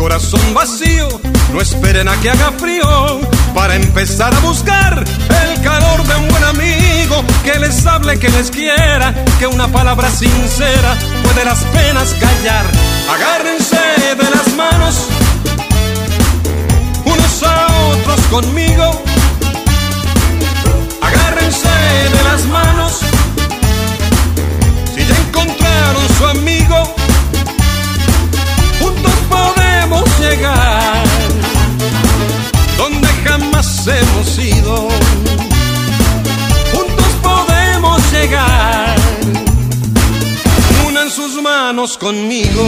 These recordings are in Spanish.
corazón vacío, no esperen a que haga frío para empezar a buscar el calor de un buen amigo que les hable, que les quiera, que una palabra sincera puede las penas callar. Agárrense de las manos unos a otros conmigo. Agárrense de las manos llegar donde jamás hemos ido. Juntos podemos llegar. Unan sus manos conmigo.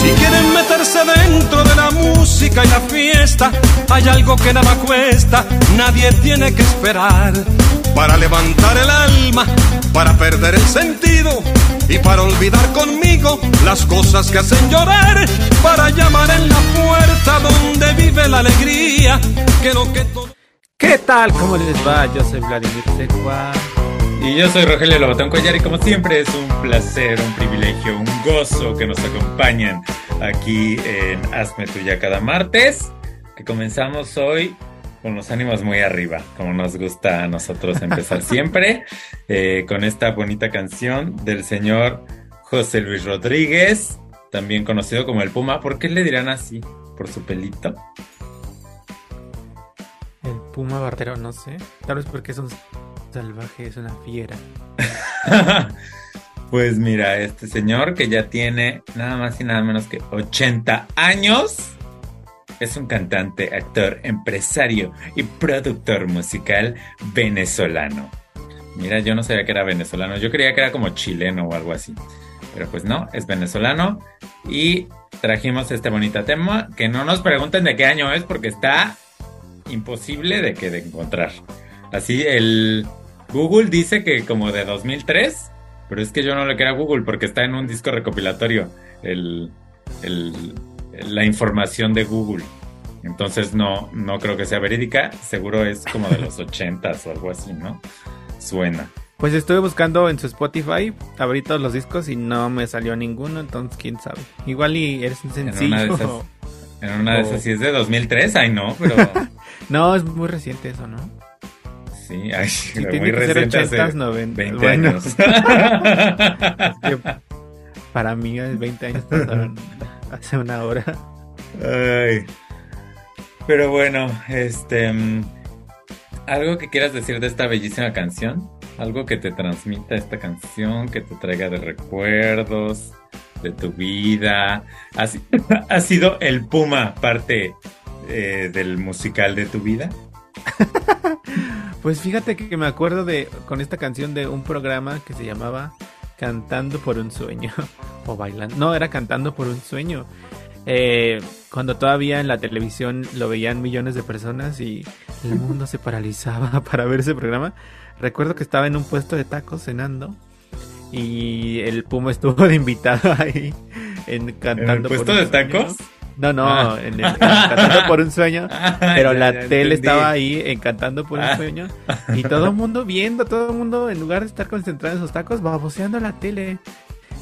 Si quieren meterse dentro música y la fiesta, hay algo que nada cuesta, nadie tiene que esperar. Para levantar el alma, para perder el sentido y para olvidar conmigo las cosas que hacen llorar, para llamar en la puerta donde vive la alegría, que lo que. ¿Qué tal? ¿Cómo les va? Yo soy Vladimir Secua. Y yo soy Rogelio Lobatón Collar y como siempre es un placer, un privilegio, un gozo que nos acompañen aquí en Hazme Tuya cada martes, que comenzamos hoy con los ánimos muy arriba, como nos gusta a nosotros empezar siempre, eh, con esta bonita canción del señor José Luis Rodríguez, también conocido como el Puma. ¿Por qué le dirán así? ¿Por su pelito? El puma bartero, no sé. Tal vez porque es un salvaje, es una fiera. Pues mira, este señor que ya tiene nada más y nada menos que 80 años, es un cantante, actor, empresario y productor musical venezolano. Mira, yo no sabía que era venezolano, yo creía que era como chileno o algo así. Pero pues no, es venezolano y trajimos este bonito tema, que no nos pregunten de qué año es porque está imposible de que de encontrar. Así el Google dice que como de 2003, pero es que yo no le creo a Google porque está en un disco recopilatorio el, el- la información de Google. Entonces no, no creo que sea verídica, seguro es como de los 80s o algo así, ¿no? Suena. Pues estuve buscando en su Spotify, abrí todos los discos y no me salió ninguno, entonces quién sabe. Igual y eres un En sencillo. una de esas, en una de esas sí es de 2003, ay no, pero No, es muy reciente eso, ¿no? Sí, ay, Sí, muy reciente hace 80s, 90. 20 Bueno. años. Que para mí, 20 años pasaron hace una hora. Ay. Pero bueno, este. mm, ¿Algo que quieras decir de esta bellísima canción? ¿Algo que te transmita esta canción, que te traiga de recuerdos, de tu vida? ¿Ha, si- ha sido el Puma parte eh, del musical de tu vida? Pues fíjate que me acuerdo de con esta canción de un programa que se llamaba Cantando por un sueño o bailando. No, era Cantando por un sueño. Eh, cuando todavía en la televisión lo veían millones de personas y el mundo se paralizaba para ver ese programa. Recuerdo que estaba en un puesto de tacos cenando y el Puma estuvo de invitado ahí en Cantando ¿En el por puesto de Sueño. No, no, Ah. en el, en Cantando por un sueño. Pero Ya, la ya tele entendí. estaba ahí encantando por un Ah. sueño. Y todo el mundo viendo, todo el mundo en lugar de estar concentrado en sus tacos, baboseando la tele.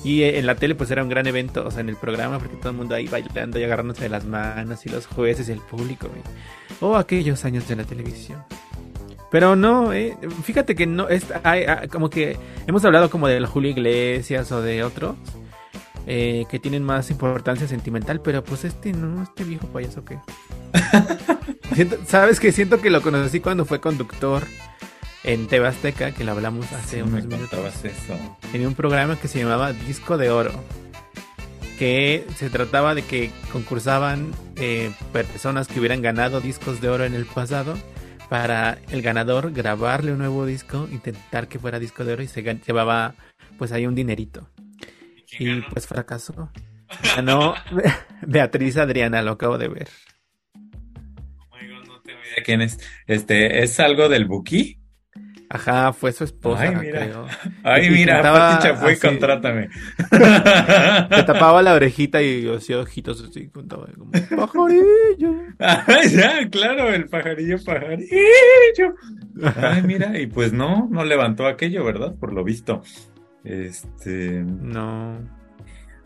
Y eh, en la tele pues era un gran evento, o sea, en el programa, porque todo el mundo ahí bailando y agarrándose de las manos y los jueces y el público. güey. Oh, aquellos años de la televisión. Pero no, eh, fíjate que no, es, hay- hay- como que hemos hablado como de Julio Iglesias o de otros eh, que tienen más importancia sentimental, pero pues este no, este viejo payaso que... Siento- Sabes que siento que lo conocí cuando fue conductor en TV Azteca, que lo hablamos hace Sí, unos me minutos, eso. en un programa que se llamaba Disco de Oro, que se trataba de que concursaban eh, personas que hubieran ganado discos de oro en el pasado para el ganador grabarle un nuevo disco, intentar que fuera disco de oro y se llevaba pues ahí un dinerito. Y pues fracasó. Ganó Beatriz Adriana, lo acabo de ver. Oh my God, no tengo idea quién es. Este, ¿es algo del Buki? Ajá, fue su esposa, Ay, mira. creo. Ay, Y mira, Pati Chapoy, contrátame. Le tapaba la orejita y hacía ojitos así, contaba como pajarillo. Ay, ya, claro, el pajarillo, pajarillo. Ay, mira, y pues no, no levantó aquello, ¿verdad? Por lo visto. Este, No.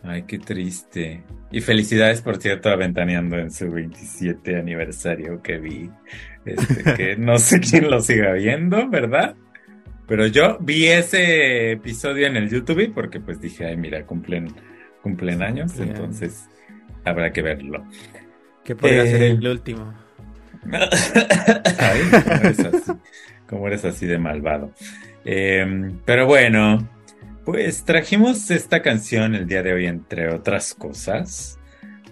ay, qué triste. Y felicidades, por cierto, a Ventaneando en su 27 aniversario que vi. Este, que no sé quién lo siga viendo, ¿verdad? Pero yo vi ese episodio en el YouTube porque pues dije, ay, mira, cumplen, cumplen años, Bien. entonces habrá que verlo. Que podría Eh, ser el último. Ay, ¿cómo eres así? ¿Cómo eres así de malvado? Eh, pero bueno, pues trajimos esta canción el día de hoy, entre otras cosas.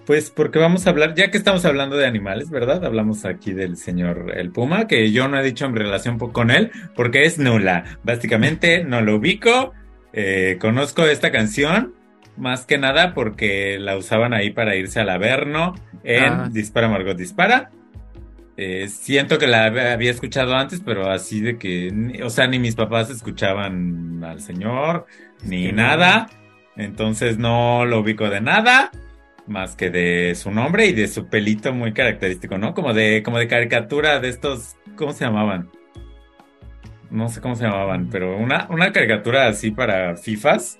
Pues porque vamos a hablar, ya que estamos hablando de animales, ¿verdad? Hablamos aquí del señor El Puma, que yo no he dicho en relación con él, porque es nula. Básicamente no lo ubico, eh, conozco esta canción, más que nada porque la usaban ahí para irse al Averno en Ah. Dispara Margot Dispara. Eh, siento que la hab- había escuchado antes, pero así de que, o sea, ni mis papás escuchaban al señor, ni nada. Entonces no lo ubico de nada, más que de su nombre y de su pelito muy característico, ¿no? Como de, como de caricatura de estos, ¿cómo se llamaban? No sé cómo se llamaban, pero una, una caricatura así para FIFAs,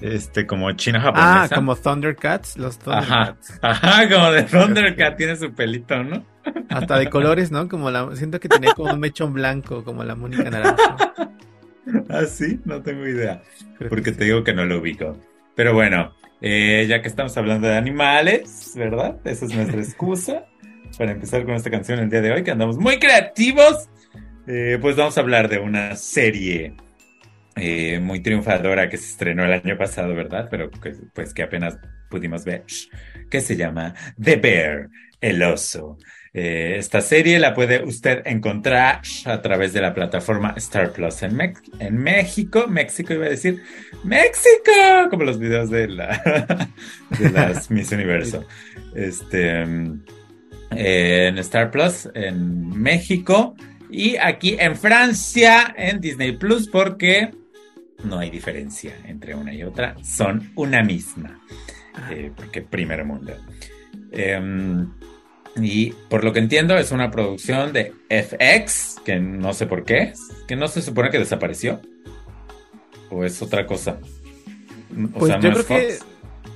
este, como china japonesa. Ah, como Thundercats, los Ajá, Thundercats. ajá, como de Thundercat tiene su pelito, ¿no? Hasta de colores, ¿no? Como la, siento que tenía como un mechón blanco, como la Mónica Naranjo. Ah, sí, no tengo idea. Porque que te digo que no lo ubico. Pero bueno, eh, ya que estamos hablando de animales, ¿verdad? Esa es nuestra excusa para empezar con esta canción el día de hoy, que andamos muy creativos. Eh, pues vamos a hablar de una serie eh, muy triunfadora que se estrenó el año pasado, ¿verdad? Pero que, pues que apenas pudimos ver, que se llama The Bear, el oso. Eh, esta serie la puede usted encontrar a través de la plataforma Star Plus en, Mex- en México, México iba a decir, México, como los videos de, la, de las Miss Universo. Este, eh, en Star Plus en México y aquí en Francia en Disney Plus porque no hay diferencia entre una y otra, son una misma, eh, porque primer mundo. Em, y por lo que entiendo es una producción de FX, que no sé por qué, que no se supone que desapareció. ¿O es otra cosa? O Pues sea, yo no creo que,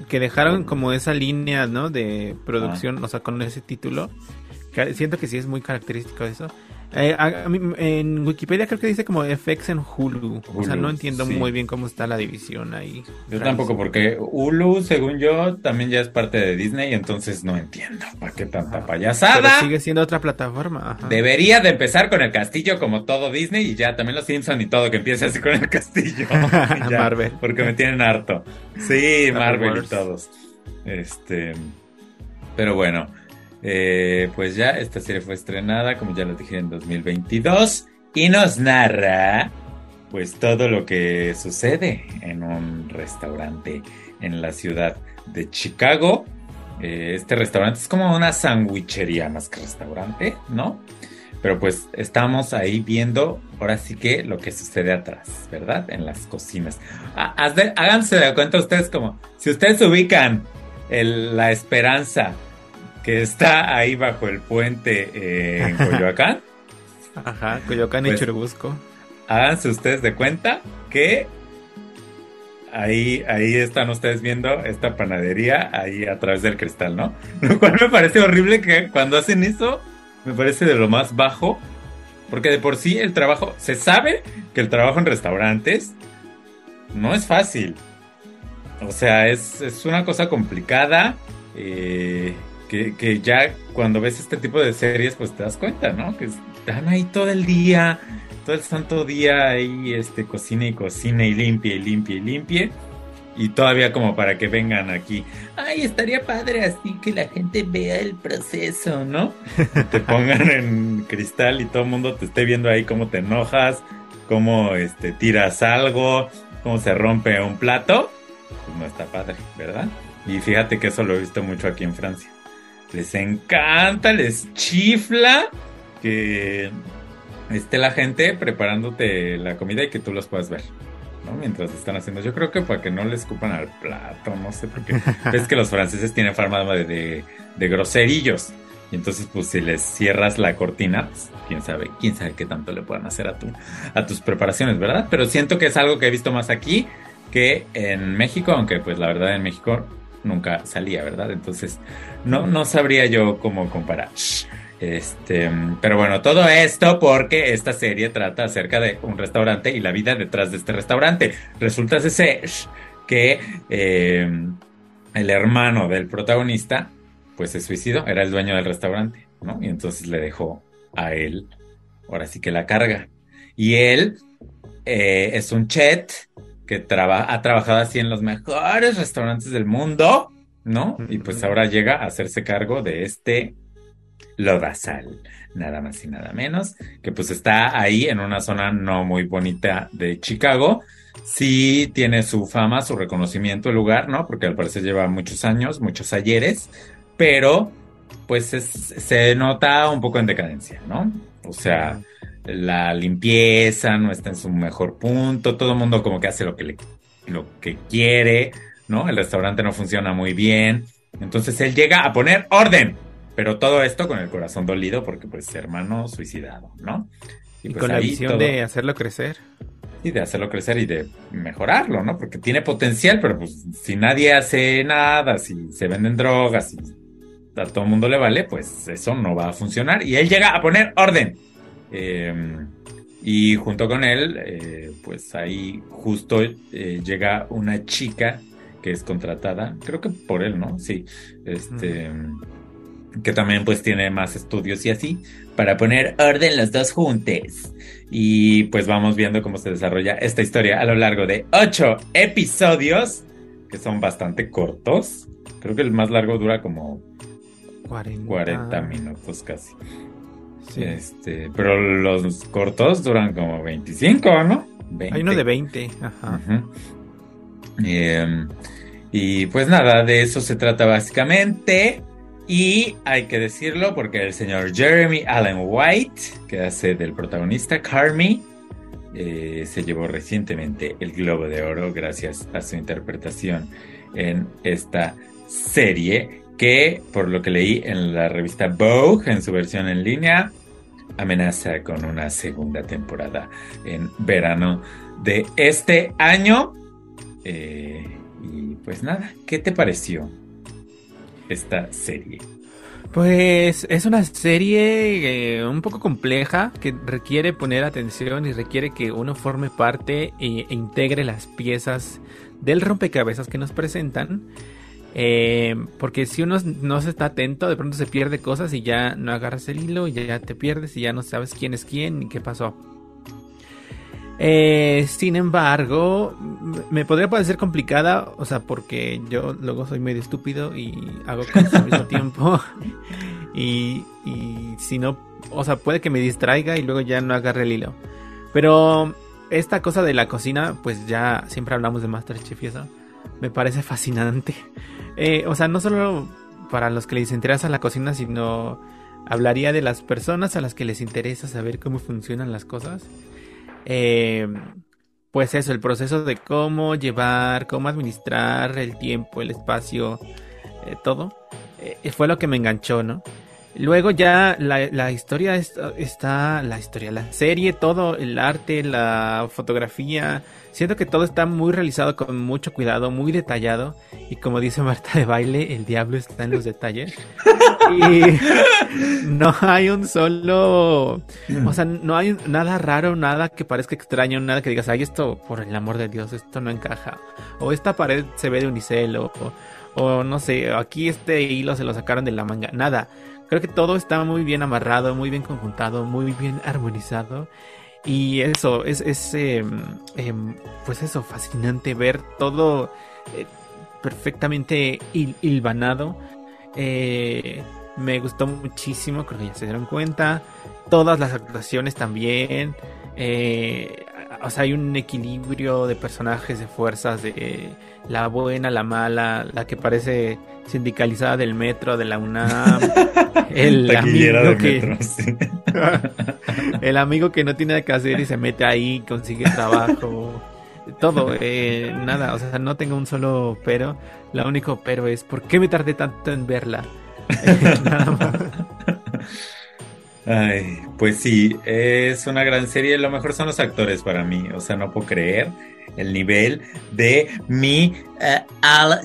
que dejaron como esa línea, ¿no? De producción, o sea, con ese título. Siento que sí es muy característico eso. Eh, a- a mí, en Wikipedia creo que dice como FX en Hulu. o sea, no entiendo sí. muy bien cómo está la división ahí. Yo tampoco, porque Hulu, según yo, también ya es parte de Disney, entonces no entiendo para qué tanta Pero payasada. sigue siendo otra plataforma. ajá. Debería de empezar con el castillo como todo Disney y ya también los Simpson y todo que empiece así con el castillo. Ya, Marvel. Porque me tienen harto. Sí, Marvel y todos. Este, pero bueno, eh, pues ya esta serie fue estrenada, como ya lo dije, en 2022 y nos narra pues todo lo que sucede en un restaurante en la ciudad de Chicago. Eh, este restaurante es como una sandwichería más que restaurante, ¿no? Pero pues estamos ahí viendo ahora sí que lo que sucede atrás, ¿verdad? En las cocinas. Ah, háganse de cuenta ustedes como, si ustedes ubican la esperanza que está ahí bajo el puente eh, en Coyoacán, Ajá, Coyoacán y Pues- Churubusco. háganse ustedes de cuenta que ahí, ahí están ustedes viendo esta panadería ahí a través del cristal, ¿no? Lo cual me parece horrible que cuando hacen eso, me parece de lo más bajo, porque de por sí el trabajo, se sabe que el trabajo en restaurantes no es fácil. O sea, es, es una cosa complicada. eh, que, que ya cuando ves este tipo de series, pues te das cuenta, ¿no? Que están ahí todo el día, todo el santo día ahí, este, cocina y cocina y limpia y limpia y limpia. Y todavía como para que vengan aquí. Ay, estaría padre así que la gente vea el proceso, ¿no? Te pongan en cristal y todo el mundo te esté viendo ahí cómo te enojas, cómo este, tiras algo, cómo se rompe un plato. Pues no está padre, ¿verdad? Y fíjate que eso lo he visto mucho aquí en Francia. Les encanta, les chifla que esté la gente preparándote la comida y que tú los puedas ver. ¿no? Mientras están haciendo. Yo creo que para que no le escupan al plato, no sé, porque ves que los franceses tienen fama de, de, de groserillos. Y entonces, pues si les cierras la cortina, pues, quién sabe, quién sabe qué tanto le puedan hacer a, tu, a tus preparaciones, ¿verdad? Pero siento que es algo que he visto más aquí que en México, aunque pues la verdad en México nunca salía, ¿verdad? Entonces, no, no sabría yo cómo comparar. Este, pero bueno, todo esto porque esta serie trata acerca de un restaurante y la vida detrás de este restaurante. Resulta ser que eh, el hermano del protagonista pues se suicidó, era el dueño del restaurante, ¿no? Y entonces le dejó a él, ahora sí que la carga. Y él eh, es un chet que ha trabajado así en los mejores restaurantes del mundo, ¿no? Y pues ahora llega a hacerse cargo de este Lodazal, nada más y nada menos, que pues está ahí en una zona no muy bonita de Chicago. Sí tiene su fama, su reconocimiento el lugar, ¿no? Porque al parecer lleva muchos años, muchos ayeres, pero pues se nota un poco en decadencia, ¿no? O sea, la limpieza no está en su mejor punto, todo el mundo como que hace lo que, le, lo que quiere, ¿no? El restaurante no funciona muy bien, entonces él llega a poner orden, pero todo esto con el corazón dolido porque pues hermano suicidado, ¿no? Y, pues, con la visión de hacerlo crecer. Y de hacerlo crecer y de mejorarlo, ¿no? Porque tiene potencial, pero pues si nadie hace nada, si se venden drogas, si a todo el mundo le vale, pues eso no va a funcionar. Y él llega a poner orden. Em, y junto con él, eh, pues ahí justo eh, llega una chica que es contratada, creo que por él, ¿no? Sí, este, que también pues tiene más estudios y así, para poner orden los dos juntos. Y pues vamos viendo cómo se desarrolla esta historia a lo largo de ocho episodios, que son bastante cortos. Creo que el más largo dura como 40, minutos casi. Este, pero los cortos duran como 25, ¿no? Hay uno de 20, ajá. Em, y pues nada, de eso se trata básicamente. Y hay que decirlo porque el señor Jeremy Allen White, que hace del protagonista Carmi, eh, se llevó recientemente el Globo de Oro gracias a su interpretación en esta serie que, por lo que leí en la revista Vogue, en su versión en línea, amenaza con una segunda temporada en verano de este año. Eh, pues nada, ¿qué te pareció esta serie? Pues es una serie eh, un poco compleja que requiere poner atención y requiere que uno forme parte e, e integre las piezas del rompecabezas que nos presentan. Eh, porque si uno no se está atento, de pronto se pierde cosas y ya no agarras el hilo y ya te pierdes y ya no sabes quién es quién y qué pasó. Eh, sin embargo, me podría parecer complicada, o sea, porque yo luego soy medio estúpido y hago cosas al mismo tiempo. y, y si no, o sea, puede que me distraiga y luego ya no agarre el hilo. Pero esta cosa de la cocina, pues ya siempre hablamos de Masterchef y eso, me parece fascinante. Eh, o sea, no solo para los que les interesa la cocina, sino hablaría de las personas a las que les interesa saber cómo funcionan las cosas. Eh, pues eso, el proceso de cómo llevar, cómo administrar el tiempo, el espacio, eh, todo, fue lo que me enganchó, ¿no? Luego ya la, historia está, la historia, la serie, todo, el arte, la fotografía, siento que todo está muy realizado con mucho cuidado, muy detallado y como dice Marta de baile, el diablo está en los detalles y no hay un solo, o sea, no hay nada raro, nada que parezca extraño, nada que digas, ay, esto, por el amor de Dios, esto no encaja, o esta pared se ve de unicel, o, o no sé, aquí este hilo se lo sacaron de la manga, nada Creo que todo está muy bien amarrado, muy bien conjuntado, muy bien armonizado. Y eso, es, es em, pues eso, fascinante ver todo eh, perfectamente hilvanado. Eh, me gustó muchísimo, creo que ya se dieron cuenta. Todas las actuaciones también. Eh, o sea, hay un equilibrio de personajes, de fuerzas, de la buena, la mala, la que parece sindicalizada del metro, de la UNAM, el amigo que el amigo que no tiene nada que hacer y se mete ahí, consigue trabajo, todo, eh, nada, o sea, no tengo un solo pero, lo único pero es ¿por qué me tardé tanto en verla? nada más. Ay, pues sí, es una gran serie. Lo mejor son los actores para mí. O sea, no puedo creer el nivel de mi eh,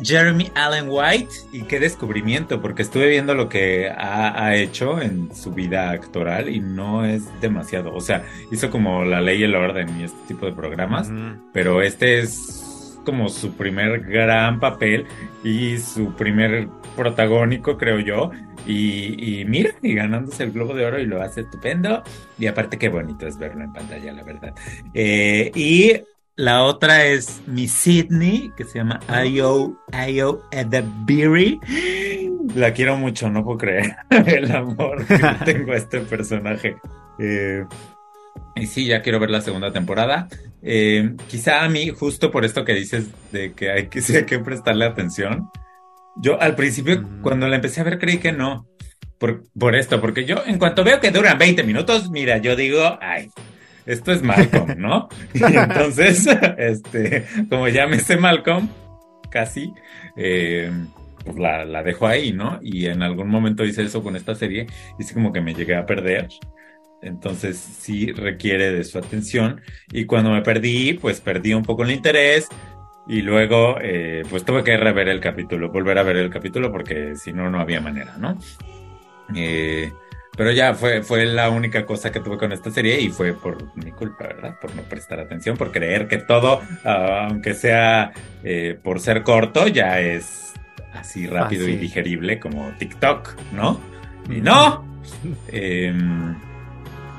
Jeremy Allen White. Y qué descubrimiento, porque estuve viendo lo que ha, hecho en su vida actoral y no es demasiado. O sea, hizo como La Ley y el Orden y este tipo de programas, pero este es como su primer gran papel y su primer protagónico, creo yo. Y, mira, y ganándose el Globo de Oro y lo hace estupendo. Y aparte, qué bonito es verlo en pantalla, la verdad. Eh, y la otra es mi Sydney, que se llama I.O. I.O. the Beery. La quiero mucho, no puedo creer el amor que tengo a este personaje. Eh, y sí, ya quiero ver la segunda temporada. Eh, quizá a mí, justo por esto que dices de que hay que, sí hay que prestarle atención, yo al principio, cuando la empecé a ver, creí que no. Por, por esto, porque yo, en cuanto veo que duran 20 minutos, mira, yo digo, ay, esto es Malcolm, ¿no? Y entonces, este, como ya me sé Malcolm, casi, eh, pues la, la, dejo ahí, ¿no? Y en algún momento hice eso con esta serie y sí como que me llegué a perder. Entonces sí requiere de su atención. Y cuando me perdí, pues perdí un poco el interés y luego, eh, pues tuve que rever el capítulo, volver a ver el capítulo porque si no, no había manera, ¿no? Eh, pero ya fue, fue la única cosa que tuve con esta serie y fue por mi culpa, ¿verdad? Por no prestar atención, por creer que todo, ah, aunque sea eh, por ser corto, ya es así rápido y digerible como TikTok, ¿no? Y no. Em,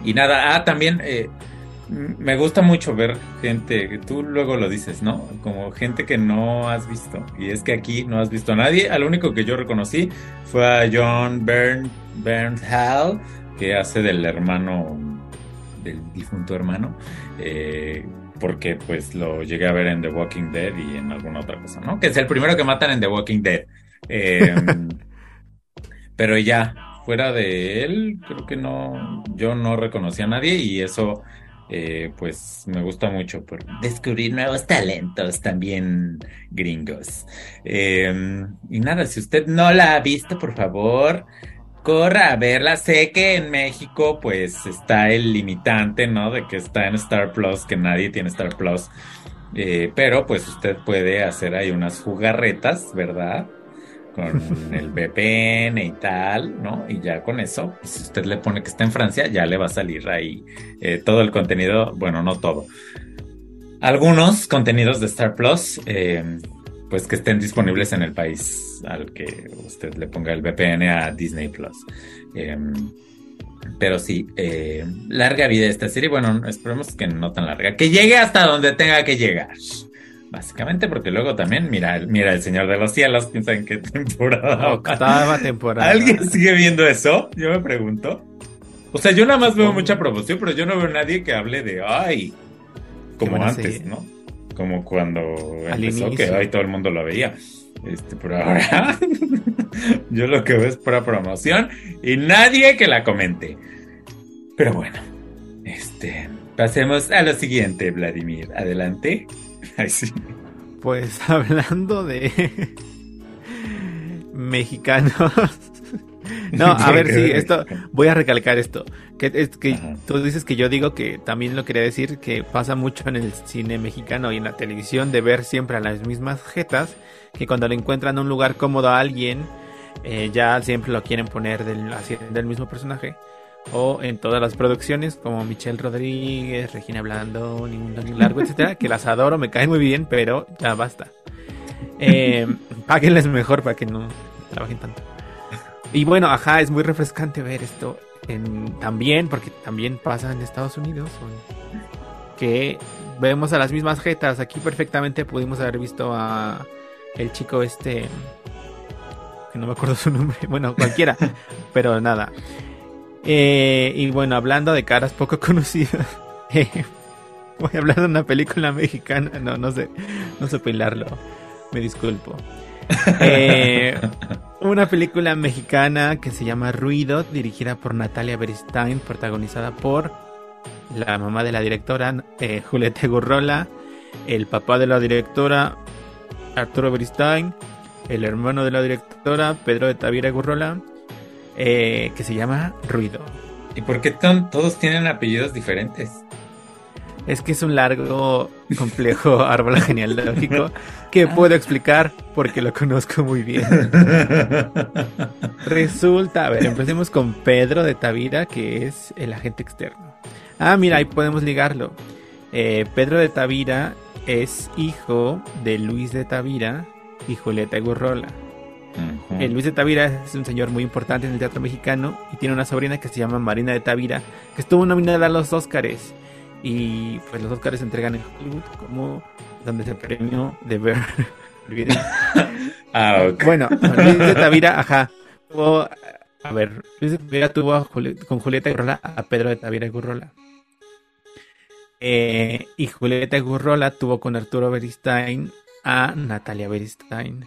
y nada, ah, también me gusta mucho ver gente, tú luego lo dices, ¿no? Como gente que no has visto. Y es que aquí no has visto a nadie. Al único que yo reconocí fue a John Bern, Hall, que hace del hermano, del difunto hermano. Eh, porque pues lo llegué a ver en The Walking Dead y en alguna otra cosa, ¿no? Que es el primero que matan en The Walking Dead. Em, pero ya, fuera de él, creo que no, yo no reconocí a nadie y eso eh, pues me gusta mucho por descubrir nuevos talentos también gringos. Em, y nada, si usted no la ha visto, por favor, corra a verla. Sé que en México pues está el limitante, ¿no? De que está en Star Plus, que nadie tiene Star Plus. Eh, pero pues usted puede hacer ahí unas jugarretas, ¿verdad? Con el VPN y tal, ¿no? Y ya con eso, pues, si usted le pone que está en Francia, ya le va a salir ahí eh, todo el contenido, bueno, no todo. Algunos contenidos de Star Plus, eh, pues que estén disponibles en el país al que usted le ponga el VPN a Disney Plus. Em, pero sí, eh, larga vida esta serie. Bueno, esperemos que no tan larga. Que llegue hasta donde tenga que llegar. Básicamente porque luego también, mira, mira El Señor de los Cielos, piensa en qué temporada. Octava temporada. ¿Alguien sigue viendo eso? Yo me pregunto. O sea, yo nada más veo mucha promoción, pero yo no veo a nadie que hable de, ay, como antes, ¿no? Como cuando empezó, que ay, todo el mundo lo veía. Este, pero ahora yo lo que veo es pura promoción y nadie que la comente. Pero bueno, este, pasemos a lo siguiente, Vladimir. Adelante. Pues hablando de mexicanos. No, a ver, sí, esto, voy a recalcar esto. Que, es que tú dices que yo digo que también lo quería decir que pasa mucho en el cine mexicano y en la televisión de ver siempre a las mismas jetas, que cuando le encuentran un lugar cómodo a alguien, eh, ya siempre lo quieren poner del, del mismo personaje o en todas las producciones como Michelle Rodríguez, Regina Blando, Ningún Ni Largo, etcétera, que las adoro, me caen muy bien, pero ya basta. Eh, páguenles mejor para que no trabajen tanto. Y bueno, ajá, es muy refrescante ver esto en, también, porque también pasa en Estados Unidos, que vemos a las mismas jetas. Aquí perfectamente pudimos haber visto a el chico este, que no me acuerdo su nombre, bueno, cualquiera, pero nada. Eh, y bueno, hablando de caras poco conocidas, Voy a hablar de una película mexicana. No, no sé, no sé pelarlo. Me disculpo. Eh, una película mexicana que se llama Ruido, dirigida por Natalia Beristain, protagonizada por la mamá de la directora, eh, Julieta Gurrola, el papá de la directora, Arturo Beristain, el hermano de la directora, Pedro de Tavira Gurrola, eh, que se llama Ruido. ¿Y por qué todos tienen apellidos diferentes? Es que es un largo, complejo árbol genealógico que puedo explicar porque lo conozco muy bien. Resulta, a ver, empecemos con Pedro de Tavira, que es el agente externo. Ah, mira, ahí podemos ligarlo. Eh, Pedro de Tavira es hijo de Luis de Tavira y Julieta Gurrola. Eh, Luis de Tavira es un señor muy importante en el teatro mexicano y tiene una sobrina que se llama Marina de Tavira, que estuvo nominada a los Óscares. Y pues los Óscares se entregan en Hollywood como donde se premió de ver. ah, Bueno, Luis de Tavira, ajá. Tuvo, a ver, Luis de Tavira tuvo con Julieta Gurrola a Pedro de Tavira Gurrola. Eh, y Julieta Gurrola tuvo con Arturo Beristain a Natalia Beristain.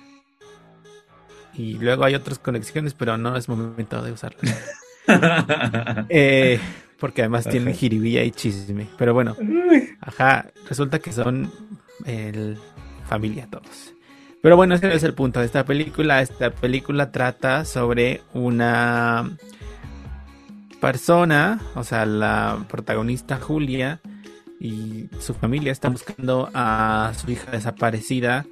Y luego hay otras conexiones, pero no es momento de usarlas. eh, porque además tienen jiribilla y chisme. Pero bueno, ajá, resulta que son el, familia todos. Pero bueno, ese es el punto de esta película. Esta película trata sobre una persona, o sea, la protagonista Julia y su familia están buscando a su hija desaparecida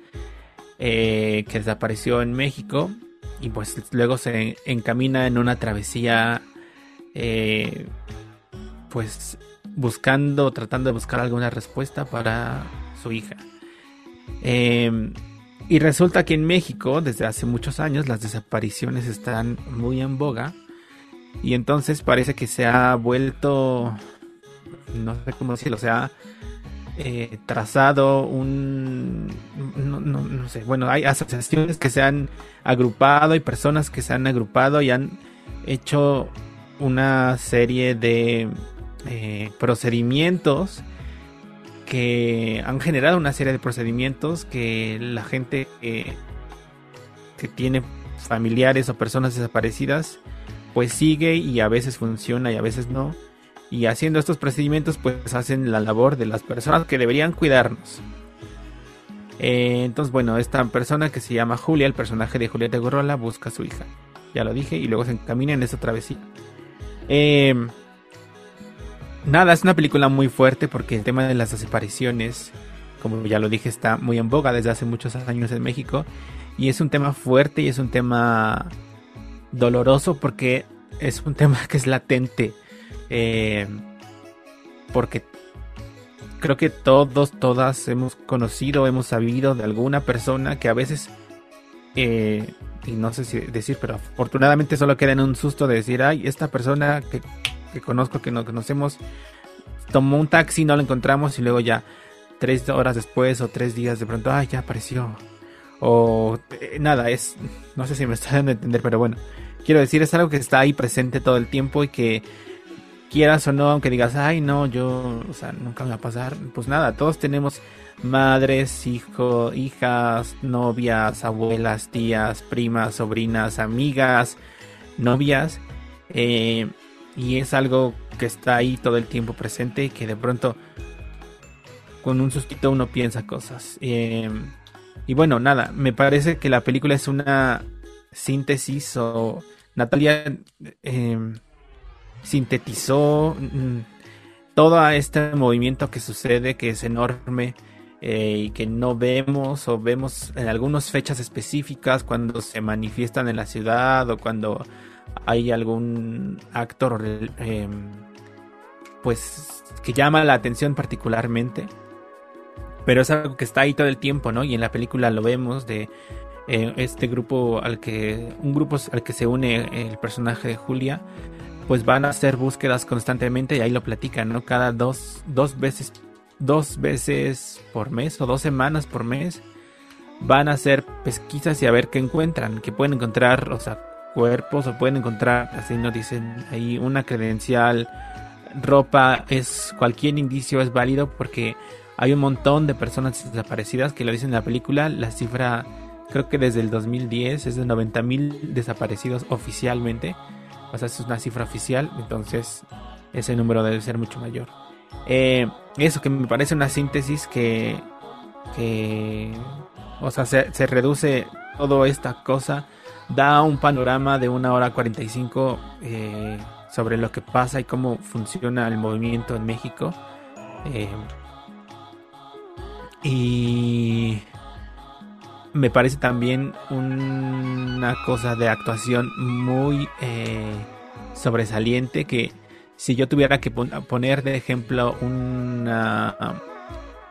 eh, que desapareció en México y pues luego se encamina en una travesía eh, pues buscando, tratando de buscar alguna respuesta para su hija. Em, y resulta que en México, desde hace muchos años, las desapariciones están muy en boga. Y entonces parece que se ha vuelto, no sé cómo decirlo, se ha eh, trazado un, no, no, sé, bueno, hay asociaciones que se han agrupado y personas que se han agrupado y han hecho una serie de eh, procedimientos que han generado una serie de procedimientos que la gente que, tiene familiares o personas desaparecidas pues sigue y a veces funciona y a veces no. Y haciendo estos procedimientos pues hacen la labor de las personas que deberían cuidarnos. Eh, entonces bueno, esta persona que se llama Julia, el personaje de Julieta Gorrola, busca a su hija. Ya lo dije y luego se encamina en esa travesía. Eh, nada, es una película muy fuerte porque el tema de las desapariciones, como ya lo dije, está muy en boga desde hace muchos años en México. Y es un tema fuerte y es un tema doloroso porque es un tema que es latente. Eh, porque creo que todos, todas hemos conocido, hemos sabido de alguna persona que a veces, eh, y no sé si decir, pero afortunadamente solo queda en un susto de decir, ay, esta persona que que conozco, que nos conocemos, tomó un taxi, no lo encontramos y luego ya tres horas después o tres días de pronto, ay, ya apareció. O eh, nada, es, no sé si me está dando a entender, pero bueno, quiero decir, es algo que está ahí presente todo el tiempo y que quieras o no, aunque digas, ay, no, yo, o sea, nunca me va a pasar, pues nada, todos tenemos madres, hijos, hijas, novias, abuelas, tías, primas, sobrinas, amigas, novias. Eh, y es algo que está ahí todo el tiempo presente y que de pronto con un sustito uno piensa cosas. Em, y bueno, nada, me parece que la película es una síntesis o Natalia em, sintetizó mm, todo este movimiento que sucede, que es enorme eh, y que no vemos o vemos en algunas fechas específicas cuando se manifiestan en la ciudad o cuando hay algún actor eh, pues que llama la atención particularmente. Pero es algo que está ahí todo el tiempo no y en la película lo vemos de eh, este grupo al que un grupo al que se une el personaje de Julia pues van a hacer búsquedas constantemente y ahí lo platican no cada dos dos veces dos veces por mes o dos semanas por mes van a hacer pesquisas y a ver qué encuentran que pueden encontrar o sea cuerpos o pueden encontrar, así nos dicen ahí, una credencial ropa es cualquier indicio es válido porque hay un montón de personas desaparecidas que lo dicen en la película. La cifra creo que desde el 2010 es de 90 mil desaparecidos oficialmente. O sea, es una cifra oficial, entonces ese número debe ser mucho mayor. Eh, eso que me parece una síntesis que, que o sea, se, reduce toda esta cosa, da un panorama de una hora 45 eh, sobre lo que pasa y cómo funciona el movimiento en México. Eh, y me parece también una cosa de actuación muy eh, sobresaliente que si yo tuviera que poner de ejemplo una...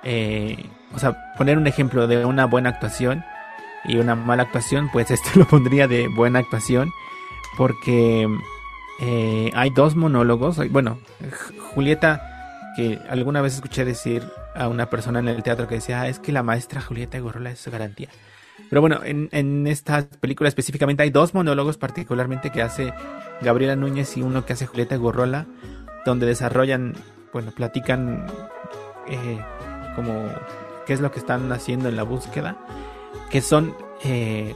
Eh, o sea, poner un ejemplo de una buena actuación y una mala actuación, pues esto lo pondría de buena actuación porque eh, hay dos monólogos. Bueno, Julieta, que alguna vez escuché decir a una persona en el teatro que decía, ah, es que la maestra Julieta Gorrola es garantía. Pero bueno, en, en, esta película específicamente hay dos monólogos particularmente que hace Gabriela Núñez y uno que hace Julieta Gorrola, donde desarrollan, bueno, platican eh, como qué es lo que están haciendo en la búsqueda, que son, eh,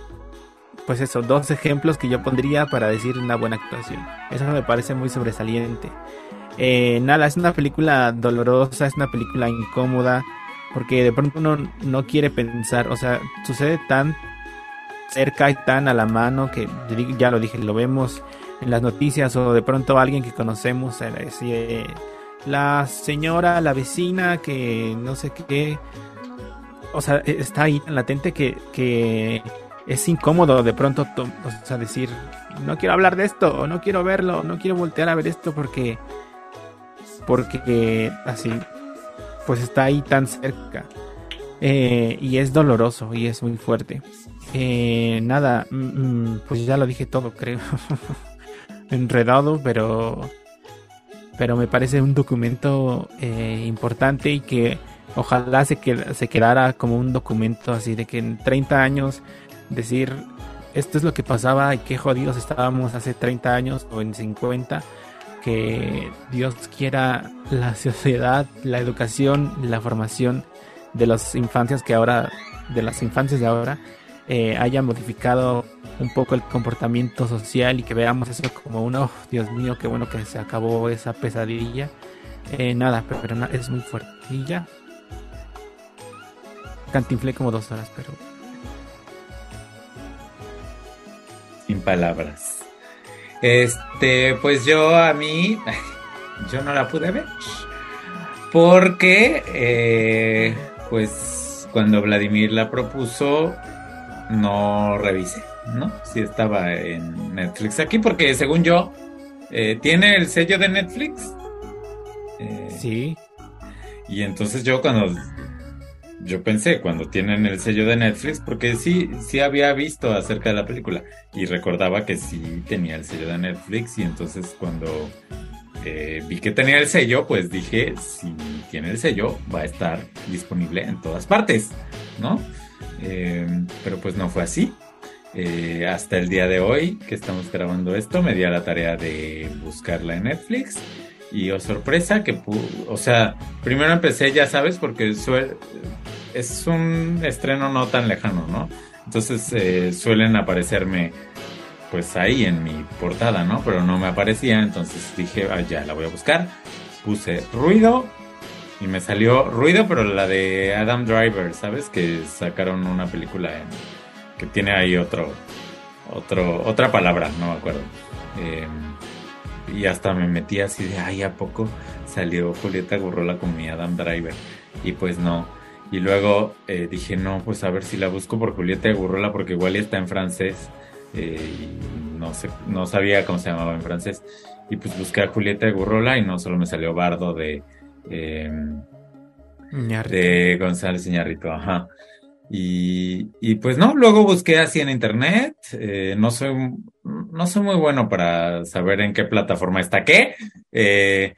pues eso, dos ejemplos que yo pondría para decir una buena actuación. Eso me parece muy sobresaliente. Eh, nada, es una película dolorosa, es una película incómoda, porque de pronto uno no quiere pensar, o sea, sucede tan cerca y tan a la mano que ya lo dije, lo vemos en las noticias o de pronto alguien que conocemos, eh, la señora, la vecina que no sé qué, o sea, e, está ahí tan latente que, es incómodo de pronto o sea, decir, no quiero hablar de esto, o no quiero verlo, no quiero voltear a ver esto porque porque así, pues está ahí tan cerca. Eh, y es doloroso y es muy fuerte. Eh, nada, mm, mm, pues ya lo dije todo, creo. Enredado, pero pero me parece un documento eh, importante y que ojalá se, se quedara como un documento así de que en 30 años decir esto es lo que pasaba y qué jodidos estábamos hace 30 años o en 50 que Dios quiera la sociedad, la educación, la formación de las infancias que ahora, de las infancias de ahora, eh, haya modificado un poco el comportamiento social y que veamos eso como uno, oh, Dios mío, qué bueno que se acabó esa pesadilla. Eh, nada, pero, es muy fuerte. Y ya. Cantinflé como dos horas, pero. Sin palabras. Este, pues yo a mí, yo no la pude ver. Porque, eh, pues, cuando Vladimir la propuso, no revisé, ¿no? Si estaba en Netflix aquí, porque según yo, eh, ¿tiene el sello de Netflix? Eh, sí. Y entonces yo cuando yo pensé cuando tienen el sello de Netflix, porque sí, sí había visto acerca de la película y recordaba que sí tenía el sello de Netflix y entonces cuando eh, vi que tenía el sello, pues dije, si tiene el sello, va a estar disponible en todas partes, ¿no? Eh, pero pues no fue así. Eh, hasta el día de hoy que estamos grabando esto, me di a la tarea de buscarla en Netflix y oh sorpresa que, o sea, primero empecé, ya sabes, porque es un estreno no tan lejano, ¿no? Entonces eh, suelen aparecerme pues ahí en mi portada, ¿no? Pero no me aparecía, entonces dije, ah, ya la voy a buscar. Puse ruido y me salió ruido, pero la de Adam Driver, ¿sabes? Que sacaron una película que tiene ahí otro, otro, otra palabra, no me acuerdo. Eh, y hasta me metí así de, ay, ¿a poco salió Julieta Gurrola con mi Adam Driver? Y pues no. Y luego eh, dije, no, pues a ver si la busco por Julieta Gurrola, porque igual está en francés. Eh, y no, sé, no sabía cómo se llamaba en francés. Y pues busqué a Julieta Gurrola y no solo me salió Bardo de, eh, de González Iñarrito, ajá. Y, y, pues no, luego busqué así en internet, eh, no soy, no soy muy bueno para saber en qué plataforma está qué, eh,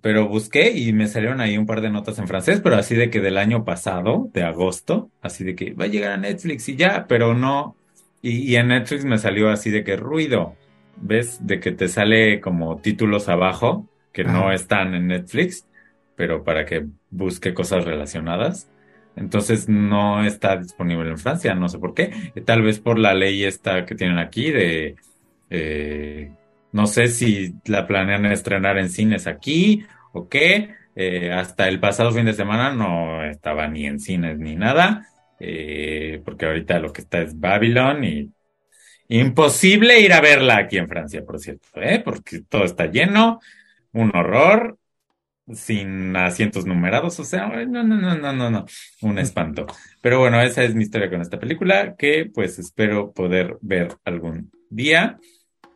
pero busqué y me salieron ahí un par de notas en francés, pero así de que del año pasado, de agosto, así de que va a llegar a Netflix y ya, pero no, y, y en Netflix me salió así de que ruido, ¿ves? De que te sale como títulos abajo que no están en Netflix, pero para que busque cosas relacionadas. Entonces no está disponible en Francia, no sé por qué. Tal vez por la ley esta que tienen aquí de... Eh, no sé si la planean estrenar en cines aquí o qué. Eh, hasta el pasado fin de semana no estaba ni en cines ni nada. Eh, porque ahorita lo que está es Babylon y imposible ir a verla aquí en Francia, por cierto, ¿eh? porque todo está lleno, un horror, sin asientos numerados, o sea, no, no, no, no, no, no, un espanto. Pero bueno, esa es mi historia con esta película, que pues espero poder ver algún día.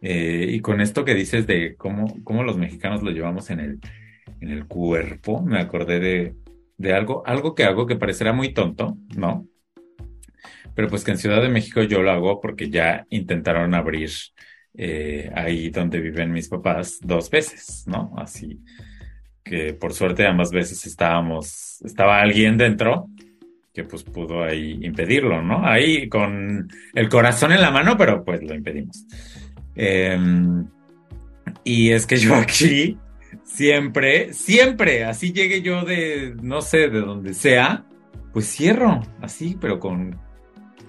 Eh, y con esto que dices de cómo, cómo los mexicanos lo llevamos en el, en el cuerpo, me acordé de, de algo, algo que hago que parecerá muy tonto, ¿no? Pero pues que en Ciudad de México yo lo hago porque ya intentaron abrir eh, ahí donde viven mis papás dos veces, ¿no? Así que por suerte ambas veces estábamos, estaba alguien dentro que pues pudo ahí impedirlo, ¿no? Ahí con el corazón en la mano, pero pues lo impedimos. Em, y es que yo aquí siempre, siempre, así llegue yo de, no sé, de donde sea, pues cierro, así, pero con,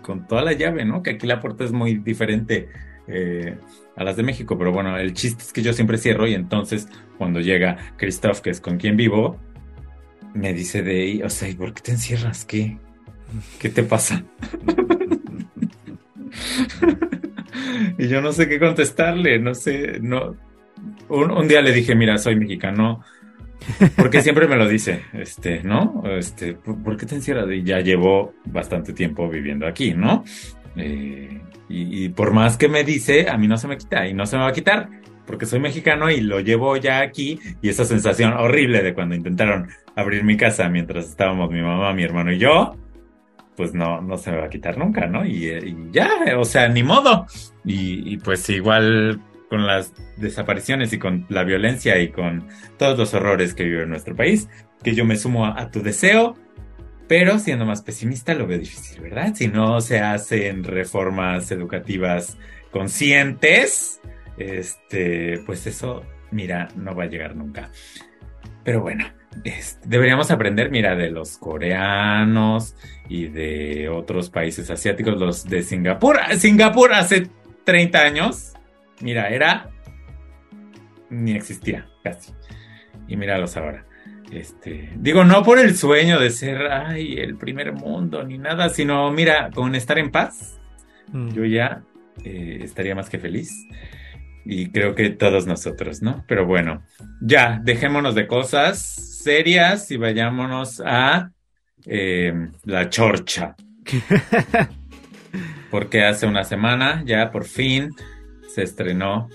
con toda la llave, ¿no? Que aquí la puerta es muy diferente eh, a las de México, pero bueno, el chiste es que yo siempre cierro y entonces cuando llega Christoph, que es con quien vivo, me dice de, o sea, ¿y por qué te encierras? ¿Qué? ¿Qué te pasa? y yo no sé qué contestarle, no sé, no. Un, día le dije, mira, soy mexicano, porque siempre me lo dice, este, ¿no? Este, ¿por qué te encierras? Y ya llevo bastante tiempo viviendo aquí, ¿no? Eh, y, por más que me dice, a mí no se me quita y no se me va a quitar porque soy mexicano y lo llevo ya aquí y esa sensación horrible de cuando intentaron abrir mi casa mientras estábamos mi mamá, mi hermano y yo, pues no, no se me va a quitar nunca, ¿no? Y, ya, o sea, ni modo. Y, y, pues igual con las desapariciones y con la violencia y con todos los horrores que vive nuestro país, que yo me sumo a tu deseo pero siendo más pesimista lo veo difícil, ¿verdad? Si no se hacen reformas educativas conscientes, este, pues eso, mira, no va a llegar nunca. Pero bueno, deberíamos aprender, mira, de los coreanos y de otros países asiáticos, los de Singapur. Singapur hace 30 años, mira, era... ni existía casi. Y míralos ahora. Este, digo, no por el sueño de ser, ay, el primer mundo ni nada, sino, mira, con estar en paz, mm. yo ya eh, estaría más que feliz. Y creo que todos nosotros, ¿no? Pero bueno, ya, dejémonos de cosas serias y vayámonos a eh, la chorcha. Porque hace una semana ya por fin se estrenó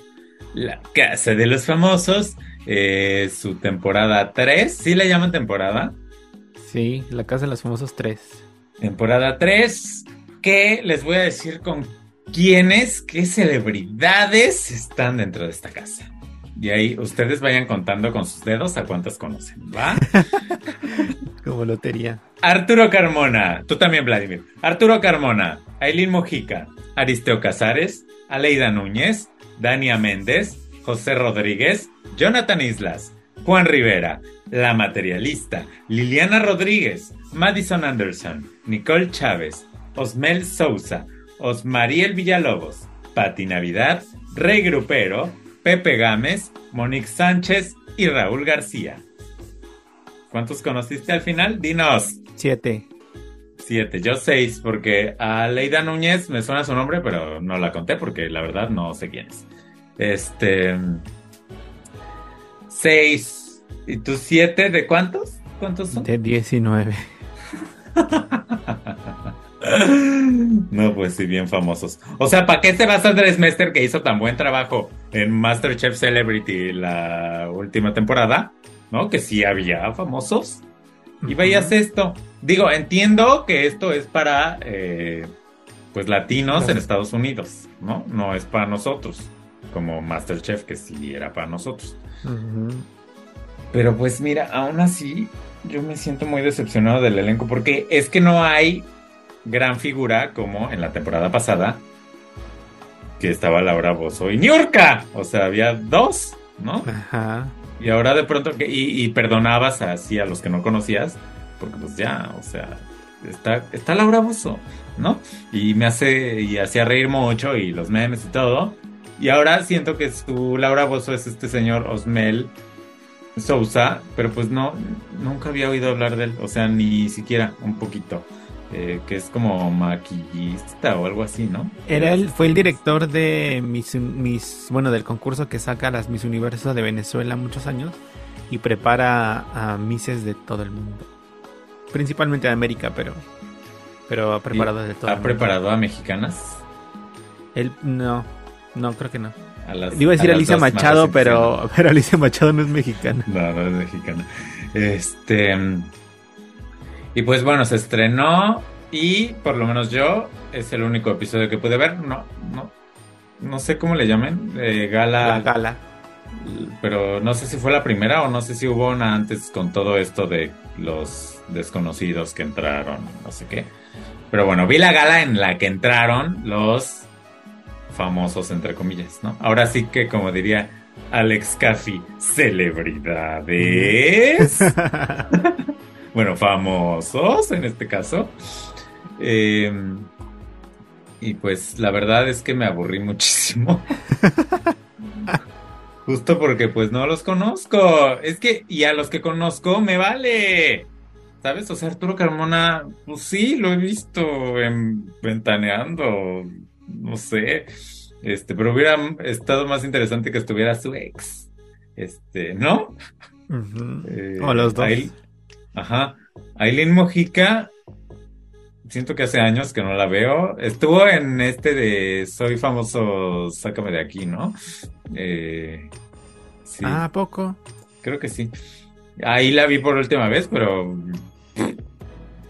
La Casa de los Famosos eh, su temporada 3. ¿Sí le llaman temporada? Sí, La Casa de los Famosos 3. Temporada 3, que les voy a decir con quiénes, qué celebridades están dentro de esta casa. Y ahí ustedes vayan contando con sus dedos a cuántos conocen, ¿va? Como lotería. Arturo Carmona, tú también, Vladimir. Arturo Carmona, Aileen Mojica, Aristeo Casares, Aleida Núñez, Dania Méndez, José Rodríguez, Jonathan Islas, Juan Rivera, La Materialista, Liliana Rodríguez, Madison Anderson, Nicole Chávez, Osmel Sousa, Osmariel Villalobos, Pati Navidad, Rey Grupero, Pepe Gámez, Monique Sánchez y Raúl García. ¿Cuántos conociste al final? Dinos. Siete. Siete, yo seis, porque a Leida Núñez me suena su nombre, pero no la conté porque la verdad no sé quién es. Este. Seis. ¿Y tus siete de cuántos? ¿Cuántos son? De 19. no, pues sí, bien famosos. O sea, ¿para qué se va a Andrés Mester que hizo tan buen trabajo en Masterchef Celebrity la última temporada? ¿No? Que sí había famosos. Y veías esto. Digo, entiendo que esto es para eh, pues latinos en Estados Unidos, ¿no? No es para nosotros como Masterchef, que sí era para nosotros. Pero pues mira, aún así, yo me siento muy decepcionado del elenco porque es que no hay gran figura como en la temporada pasada, que estaba Laura Bozo y Niurka. O sea, había dos, ¿no? Ajá. Y ahora de pronto, que, y, perdonabas así a los que no conocías, porque pues ya, o sea, está, está Laura Bozo, ¿no? Y me hace, y hacía reír mucho y los memes y todo. Y ahora siento que su Laura Bozo es este señor Osmel Sousa, pero pues no, nunca había oído hablar de él, o sea, ni siquiera un poquito. Eh, que es como maquillista o algo así, ¿no? Era él, fue el director de mis, mis, bueno, del concurso que saca las Miss Universo de Venezuela muchos años y prepara a Misses de todo el mundo, principalmente de América, pero, pero ha preparado de todo. ¿Ha preparado a mexicanas? Él no, no creo que no. Iba a decir Alicia Machado, pero, pero Alicia Machado no es mexicana. No, no es mexicana. Este. Y pues bueno, se estrenó y por lo menos yo es el único episodio que pude ver. No, no, no sé cómo le llamen. gala. La gala. Pero no sé si fue la primera o no sé si hubo una antes con todo esto de los desconocidos que entraron, no sé qué. Pero bueno, vi la gala en la que entraron los famosos, entre comillas, ¿no? Ahora sí que, como diría Alex Caffey, celebridades. bueno, famosos en este caso. Em, y pues la verdad es que me aburrí muchísimo. Justo porque pues no los conozco. Es que, y a los que conozco me vale. ¿Sabes? O sea, Arturo Carmona, pues sí, lo he visto en Ventaneando, no sé. Este, pero hubiera estado más interesante que estuviera su ex. Este, ¿no? Eh, o los dos. Ajá. Aileen Mojica, siento que hace años que no la veo. Estuvo en este de Soy famoso, sácame de aquí, ¿no? Eh, sí. Ah, poco? Creo que sí. Ahí la vi por última vez, pero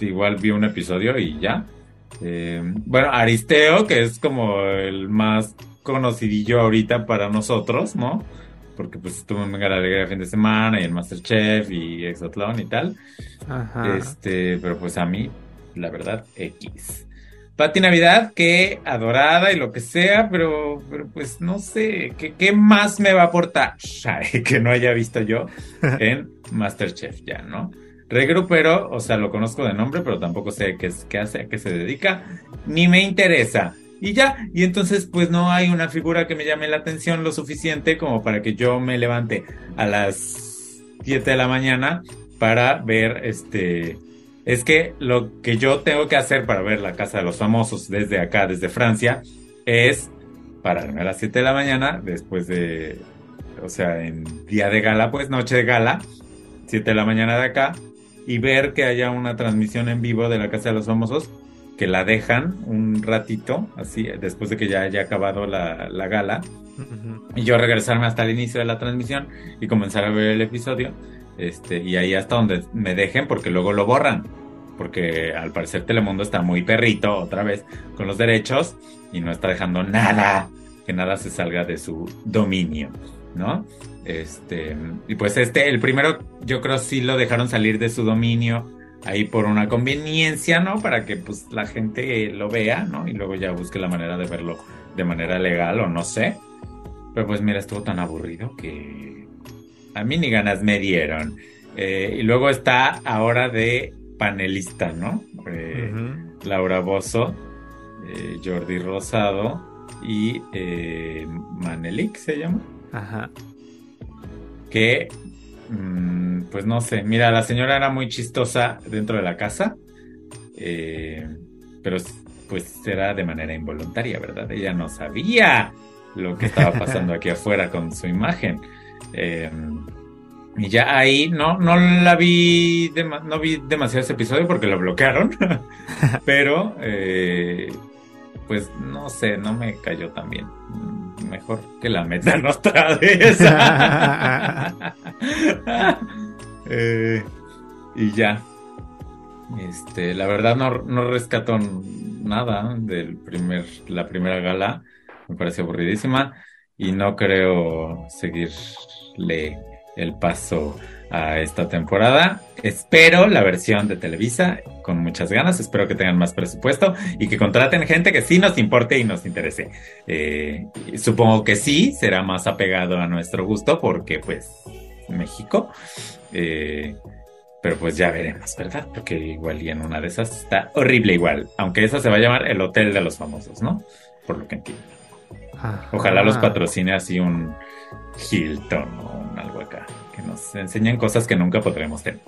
igual vi un episodio y ya. Eh, bueno, Aristeo, que es como el más conocidillo ahorita para nosotros, ¿no? porque pues estuvo en Venga la Alegría fin de semana y el Masterchef y Exatlón y tal. Ajá. Este, pero pues a mí, la verdad, X. Pati Navidad, que adorada y lo que sea, pero, pero pues no sé, ¿qué, ¿qué más me va a aportar que no haya visto yo en Masterchef ya, ¿no? Regrupero, o sea, lo conozco de nombre, pero tampoco sé qué, qué hace, a qué se dedica, ni me interesa. Y ya, y entonces pues no hay una figura que me llame la atención lo suficiente como para que yo me levante a las 7 de la mañana para ver este... Es que lo que yo tengo que hacer para ver la Casa de los Famosos desde acá, desde Francia, es pararme a las 7 de la mañana después de, o sea, en día de gala, pues noche de gala, 7 de la mañana de acá, y ver que haya una transmisión en vivo de la Casa de los Famosos que la dejan un ratito, así, después de que ya haya acabado la, gala, y yo regresarme hasta el inicio de la transmisión y comenzar a ver el episodio, este, y ahí hasta donde me dejen, porque luego lo borran, porque al parecer Telemundo está muy perrito otra vez con los derechos y no está dejando nada, que nada se salga de su dominio, ¿no? Este, y pues este, el primero, yo creo sí lo dejaron salir de su dominio ahí por una conveniencia, ¿no? Para que pues la gente lo vea, ¿no? Y luego ya busque la manera de verlo de manera legal o no sé. Pero pues mira, estuvo tan aburrido que a mí ni ganas me dieron. Eh, y luego está ahora de panelista, ¿no? Eh, Laura Bozo, eh, Jordi Rosado y Manelik se llama. Ajá. Que Mm, pues no sé, mira, la señora era muy chistosa dentro de la casa, eh, pero pues era de manera involuntaria, ¿verdad? Ella no sabía lo que estaba pasando aquí afuera con su imagen. Em, y ya ahí no, no la vi, no vi demasiado ese episodio porque lo bloquearon, pero eh, pues no sé, no me cayó tan bien mejor que la metan otra vez. Eh, y ya. Este, la verdad no, no rescato nada del primer, la primera gala. Me parece aburridísima. Y no creo seguirle el paso a esta temporada. Espero la versión de Televisa con muchas ganas. Espero que tengan más presupuesto y que contraten gente que sí nos importe y nos interese. Eh, supongo que sí será más apegado a nuestro gusto porque pues México. Eh, pero pues ya veremos, ¿verdad? Porque igual y en una de esas está horrible igual. Aunque esa se va a llamar el Hotel de los Famosos, ¿no? Por lo que entiendo. Ojalá los patrocine así un Hilton o un algo acá. Que nos enseñen cosas que nunca podremos tener.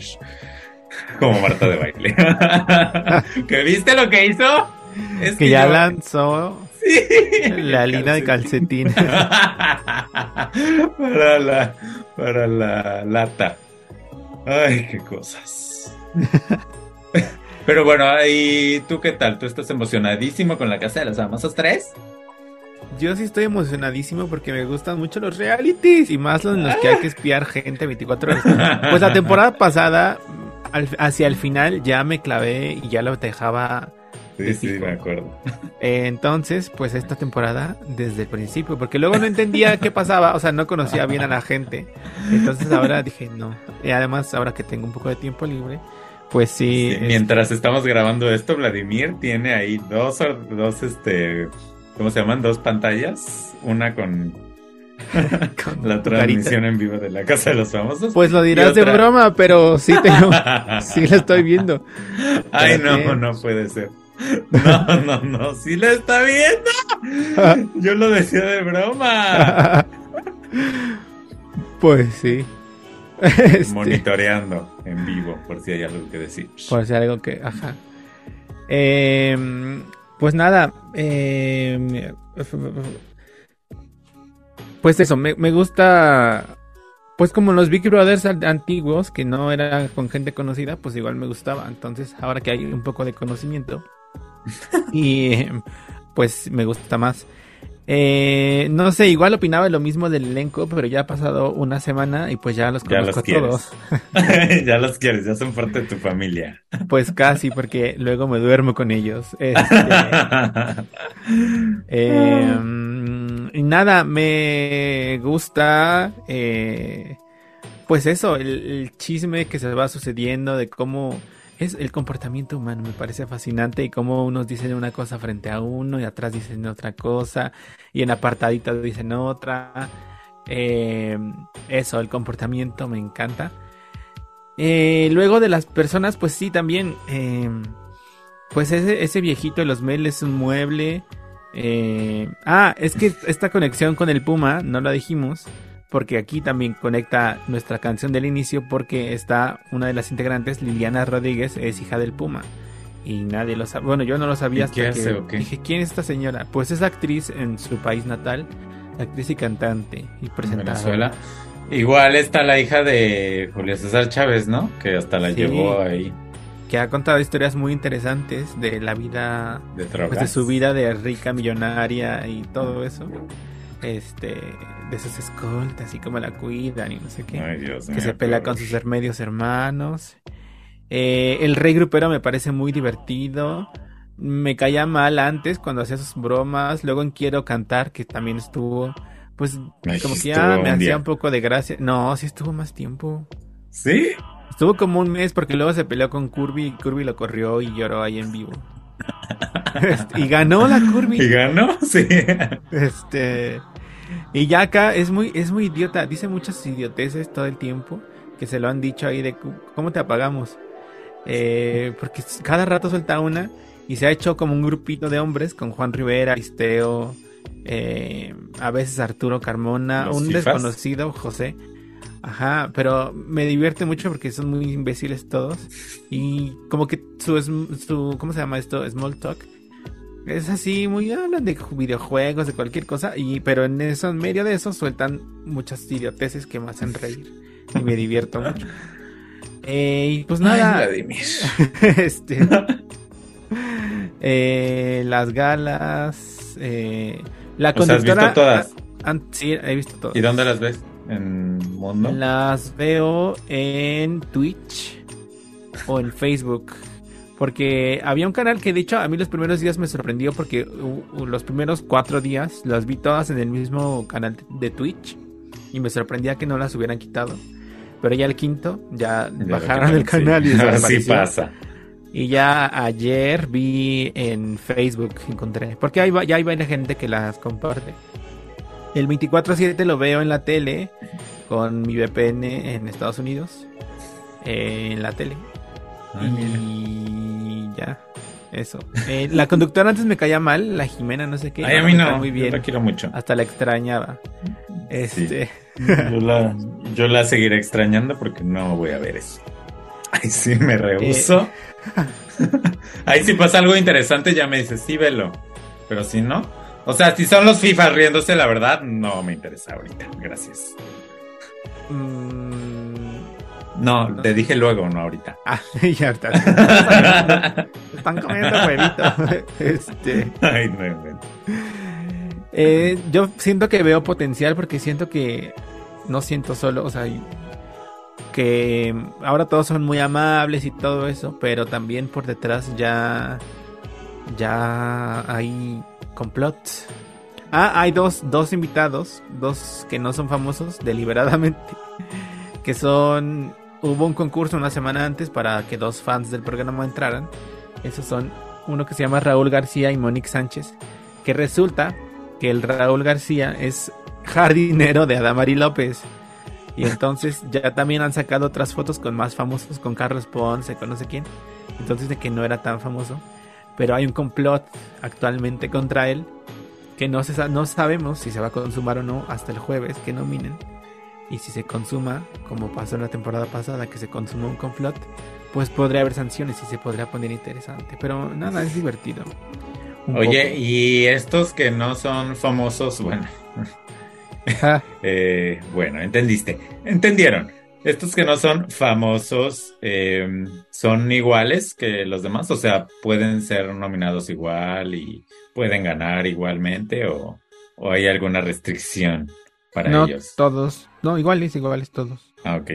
Como Marta de baile. ¿Que viste lo que hizo? Es que, ya lanzó la línea de calcetín. para la, para la lata. Ay, qué cosas. Pero bueno, ¿y tú qué tal? ¿Tú estás emocionadísimo con la Casa de los Famosos 3? Yo sí estoy emocionadísimo porque me gustan mucho los realities y más los en los que hay que espiar gente 24 horas. Pues la temporada pasada, hacia el final, ya me clavé y ya lo dejaba Sí, sí, me acuerdo. entonces, pues esta temporada desde el principio, porque luego no entendía qué pasaba, o sea, no conocía bien a la gente. Entonces ahora dije, no. Y además, ahora que tengo un poco de tiempo libre, pues sí. mientras estamos grabando esto, Vladimir tiene ahí dos, dos, este, ¿cómo se llaman? Dos pantallas. Una con la transmisión en vivo de la Casa de los Famosos. Pues lo dirás de broma, pero sí tengo, sí la estoy viendo. Ay, no, no puede ser. No, no, no, sí la está viendo. Yo lo decía de broma. Pues sí. Este, Monitoreando en vivo, por si hay algo que decir. Por si hay algo que. Ajá. Em, pues nada. Em, pues eso, me, me, gusta. Pues como los Big Brothers antiguos, que no eran con gente conocida, pues igual me gustaba. Entonces, ahora que hay un poco de conocimiento, y pues me gusta más. Eh, no sé, igual opinaba lo mismo del elenco, pero ya ha pasado una semana y pues ya los conozco a todos. ya los quieres, ya son parte de tu familia. Pues casi, porque luego me duermo con ellos. Este, em, y nada, me gusta, eh, pues eso, el chisme que se va sucediendo de cómo es el comportamiento humano, me parece fascinante y cómo unos dicen una cosa frente a uno y atrás dicen otra cosa y en apartadito dicen otra. Eh, eso, el comportamiento me encanta. Eh, luego de las personas, pues sí, también. Eh, pues ese, ese, viejito de los Mel es un mueble. ah, es que esta conexión con el Puma, no lo dijimos porque aquí también conecta nuestra canción del inicio porque está una de las integrantes, Liliana Rodríguez, es hija del Puma. Y nadie lo sabe. Bueno, yo no lo sabía hasta que dije, ¿quién es esta señora? Pues es actriz en su país natal, actriz y cantante y presentadora. Venezuela. Igual está la hija de Julio César Chávez, ¿no? Que hasta la llevó ahí. Que ha contado historias muy interesantes de la vida, de, pues de su vida de rica millonaria y todo eso este de sus escoltas y cómo la cuidan y no sé qué. que se pelea con sus medios hermanos. Eh, el rey grupero me parece muy divertido. Me caía mal antes cuando hacía sus bromas. Luego en Quiero Cantar, que también estuvo. Pues como que ya me hacía un poco de gracia. No, sí estuvo más tiempo. ¿Sí? Estuvo como un mes porque luego se peleó con Kirby y Kirby lo corrió y lloró ahí en vivo. Este, y ganó la Kirby. ¿Y ganó? Sí. Este. Y ya acá es muy, es muy idiota, dice muchas idioteces todo el tiempo, que se lo han dicho ahí de cómo te apagamos. Eh, porque cada rato suelta una y se ha hecho como un grupito de hombres con Juan Rivera, Aristeo, eh, a veces Arturo Carmona, un desconocido, José. Ajá, pero me divierte mucho porque son muy imbéciles todos. Y como que su, su ¿cómo se llama esto? Small talk es así, muy hablan de videojuegos, de cualquier cosa, y pero en eso, en medio de eso, sueltan muchas idioteces que me hacen reír. Y me divierto mucho. Eh, y pues nada. este. eh, las galas. Eh, la conductora. ¿Has visto todas? sí, he visto todas. ¿Y dónde las ves? ¿En Mundo? Las veo en Twitch o en Facebook. Porque había un canal que de hecho a mí los primeros días me sorprendió porque los primeros cuatro días las vi todas en el mismo canal de Twitch y me sorprendía que no las hubieran quitado. Pero ya el quinto ya, bajaron el canal y Así pasa. Y ya ayer vi en Facebook, encontré. Porque hay, ya hay varias gente que las comparte. El 24-7 lo veo en la tele con mi VPN en Estados Unidos. eh, en la tele. Ay, mira. Ya. Eso. Eh, la conductora antes me caía mal, la Jimena, no sé qué. Ay, a mí no. Muy Yo bien. la quiero mucho. Hasta la extrañaba. Este. Yo la, yo la seguiré extrañando porque no voy a ver eso. Ay, sí, me rehuso. Ahí si pasa algo interesante ya me dices, sí, velo. Pero si no, o sea, si son los FIFA riéndose, la verdad, no me interesa ahorita. Gracias. mm, No, te dije luego, no ahorita. ah, ya está. Están comiendo huevito. Este. Ay, no, no. Eh, yo siento que veo potencial porque siento que no siento solo, o sea, que ahora todos son muy amables y todo eso, pero también por detrás ya ya hay complots. Ah, hay dos, dos invitados, dos que no son famosos deliberadamente, que son hubo un concurso una semana antes para que dos fans del programa entraran. Esos son uno que se llama Raúl García y Monique Sánchez, que resulta que el Raúl García es jardinero de Adamari López. Y entonces ya también han sacado otras fotos con más famosos, con Carlos Ponce, con no sé quién. Entonces de que no era tan famoso. Pero hay un complot actualmente contra él que no, se, no sabemos si se va a consumar o no hasta el jueves que nominen. Y si se consuma, como pasó en la temporada pasada, que se consumó un complot, pues podría haber sanciones y se podría poner interesante. Pero nada, es divertido. Oye, poco. y estos que no son famosos, bueno, Ah, eh, bueno, entendiste, entendieron. Estos que no son famosos eh, son iguales que los demás, o sea, pueden ser nominados igual y pueden ganar igualmente, o, o hay alguna restricción para no ellos. todos. No, iguales, iguales todos. Ah, ok.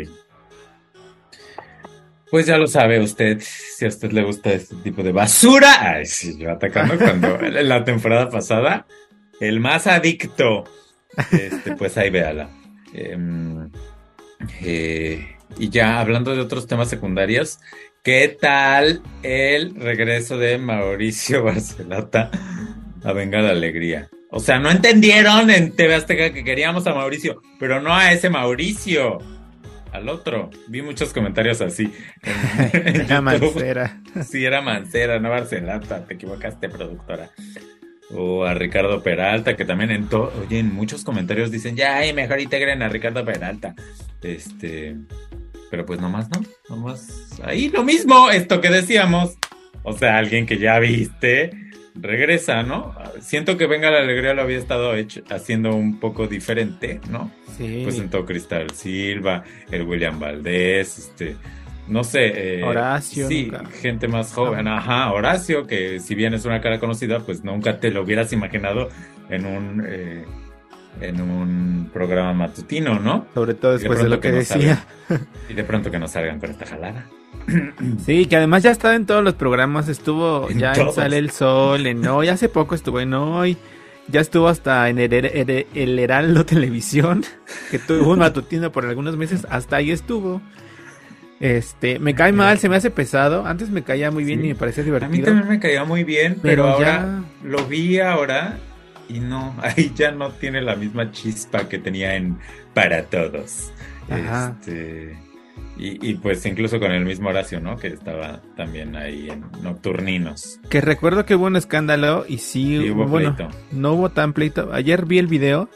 Pues ya lo sabe usted, si a usted le gusta este tipo de basura. Ay, sí, yo atacando cuando en la temporada pasada, el más adicto, este, pues ahí véala. Em, eh, y ya hablando de otros temas secundarios, ¿qué tal el regreso de Mauricio Barcelata a Venga la Alegría? O sea, no entendieron en TV Azteca que queríamos a Mauricio, pero no a ese Mauricio al otro. Vi muchos comentarios así. YouTube. mancera. Sí, era Mancera, no Barcelata. Te equivocaste, productora. O a Ricardo Peralta, que también en to- oye, en muchos comentarios dicen, ya, ay, mejor integren a Ricardo Peralta. Este, pero pues nomás no, nomás ahí lo mismo, esto que decíamos. O sea, alguien que ya viste, regresa, ¿no? Siento que Venga la Alegría lo había estado hecho, haciendo un poco diferente, ¿no? Sí. presentó Cristal Silva, el William Valdés, este, no sé, eh, Horacio, sí, nunca. gente más joven, ajá, Horacio, que si bien es una cara conocida, pues nunca te lo hubieras imaginado en un eh, en un programa matutino, ¿no? Sobre todo Y de después de, pronto lo que, que no decía. Y de pronto que no salgan con esta jalada. Sí, que además ya estaba en todos los programas. Estuvo En ya en. Sale el Sol, en Hoy. Hace poco estuvo en Hoy. Ya estuvo hasta en el, el- el Heraldo Televisión, que tuvo un matutino por algunos meses. Hasta ahí estuvo. Este, me cae mal, se me hace pesado. Antes me caía muy bien Sí. y me parecía A mí divertido. también me caía muy bien, pero, Pero ahora lo vi ahora y no, ahí ya no tiene la misma chispa que tenía en Para Todos. Ajá. Este, y, y pues incluso con el mismo Horacio, ¿no? Que estaba también ahí en Nocturninos. Que recuerdo que hubo un escándalo y sí, Y hubo bueno, pleito. no hubo tan pleito. Ayer vi el video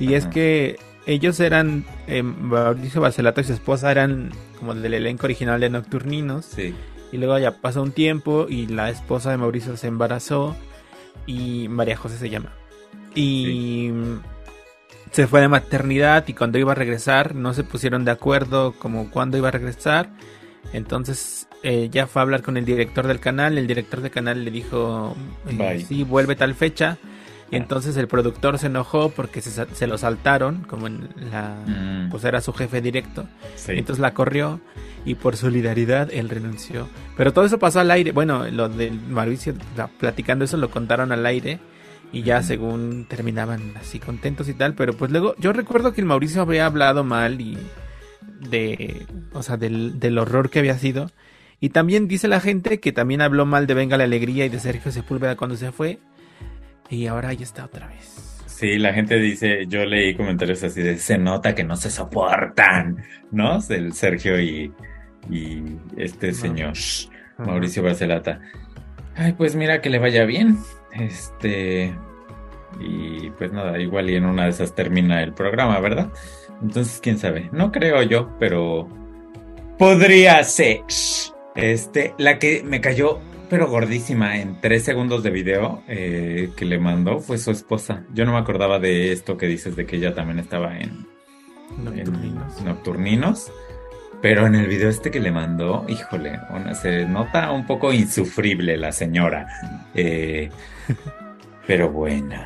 y es que ellos eran, eh, Mauricio Barcelato y su esposa eran como del elenco original de Nocturninos. Sí. Y luego ya pasó un tiempo y la esposa de Mauricio se embarazó y María José se llama. Y se fue de maternidad y cuando iba a regresar no se pusieron de acuerdo como cuándo iba a regresar. Entonces ella fue a hablar con el director del canal, el director del canal le dijo, eh, Bye. sí, vuelve tal fecha. Y Ah. entonces el productor se enojó porque se, lo saltaron, como en la... Mm, Pues era su jefe directo. sí. Entonces la corrió y por solidaridad él renunció. Pero todo eso pasó al aire. Bueno, lo del Mauricio la- platicando eso lo contaron al aire y ya según terminaban así contentos y tal. Pero pues luego yo recuerdo que el Mauricio había hablado mal y de, o sea, del, del horror que había sido. Y también dice la gente que también habló mal de Venga la Alegría y de Sergio Sepúlveda cuando se fue. Y ahora ahí está otra vez. Sí, la gente dice, yo leí comentarios así de, se nota que no se soportan, ¿no? El Sergio y, y este señor, Mauricio Barcelata. Ay, pues mira que le vaya bien. Este, y pues nada, igual y en una de esas termina el programa, ¿verdad? Entonces, quién sabe. No creo yo, pero podría ser. Este, la que me cayó, pero gordísima, en tres segundos de video eh, que le mandó fue su esposa. Yo no me acordaba de esto que dices de que ella también estaba en Nocturninos. nocturninos pero en el video este que le mandó, híjole, se nota un poco insufrible la señora. Eh, pero bueno.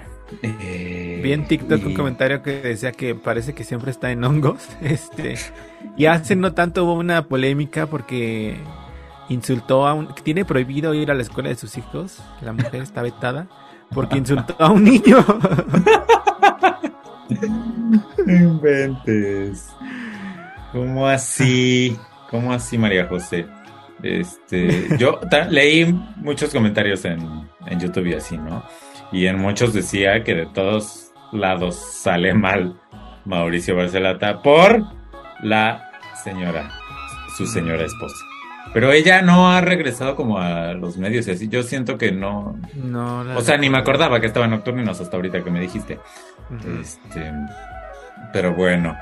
Eh, Vi en TikTok un comentario que decía que parece que siempre está en hongos. Este, y hace no tanto hubo una polémica porque insultó a un. Tiene prohibido ir a la escuela de sus hijos. La mujer está vetada porque insultó a un niño. Inventes. ¿Cómo así? ¿Cómo así, María José? Este, yo leí muchos comentarios en, en YouTube y así, ¿no? Y en muchos decía que de todos lados sale mal Mauricio Barcelata por la señora, su señora esposa. Pero ella no ha regresado como a los medios y así. Yo siento que no. No. o sea, ni me acordaba que estaba en Nocturninos hasta ahorita que me dijiste. Este. Pero bueno.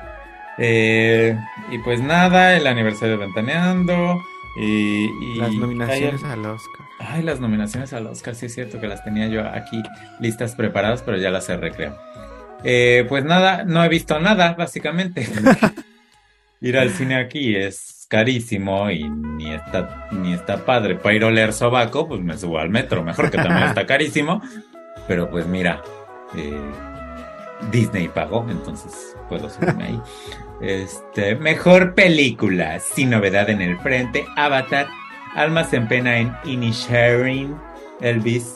Eh, y pues nada, el aniversario de Ventaneando. Y, las nominaciones al Oscar. Ay, las nominaciones al Oscar, sí es cierto que las tenía yo aquí listas preparadas, pero ya las he recreado. Eh, pues nada, no he visto nada, básicamente. Ir al cine aquí es carísimo y ni está, ni está padre. Para ir a oler sobaco, pues me subo al metro, mejor que también está carísimo. Pero pues mira, eh, Disney pagó, entonces puedo subirme ahí. Este, mejor película, sin novedad en el frente, Avatar, Almas en pena en Inisharing, Elvis,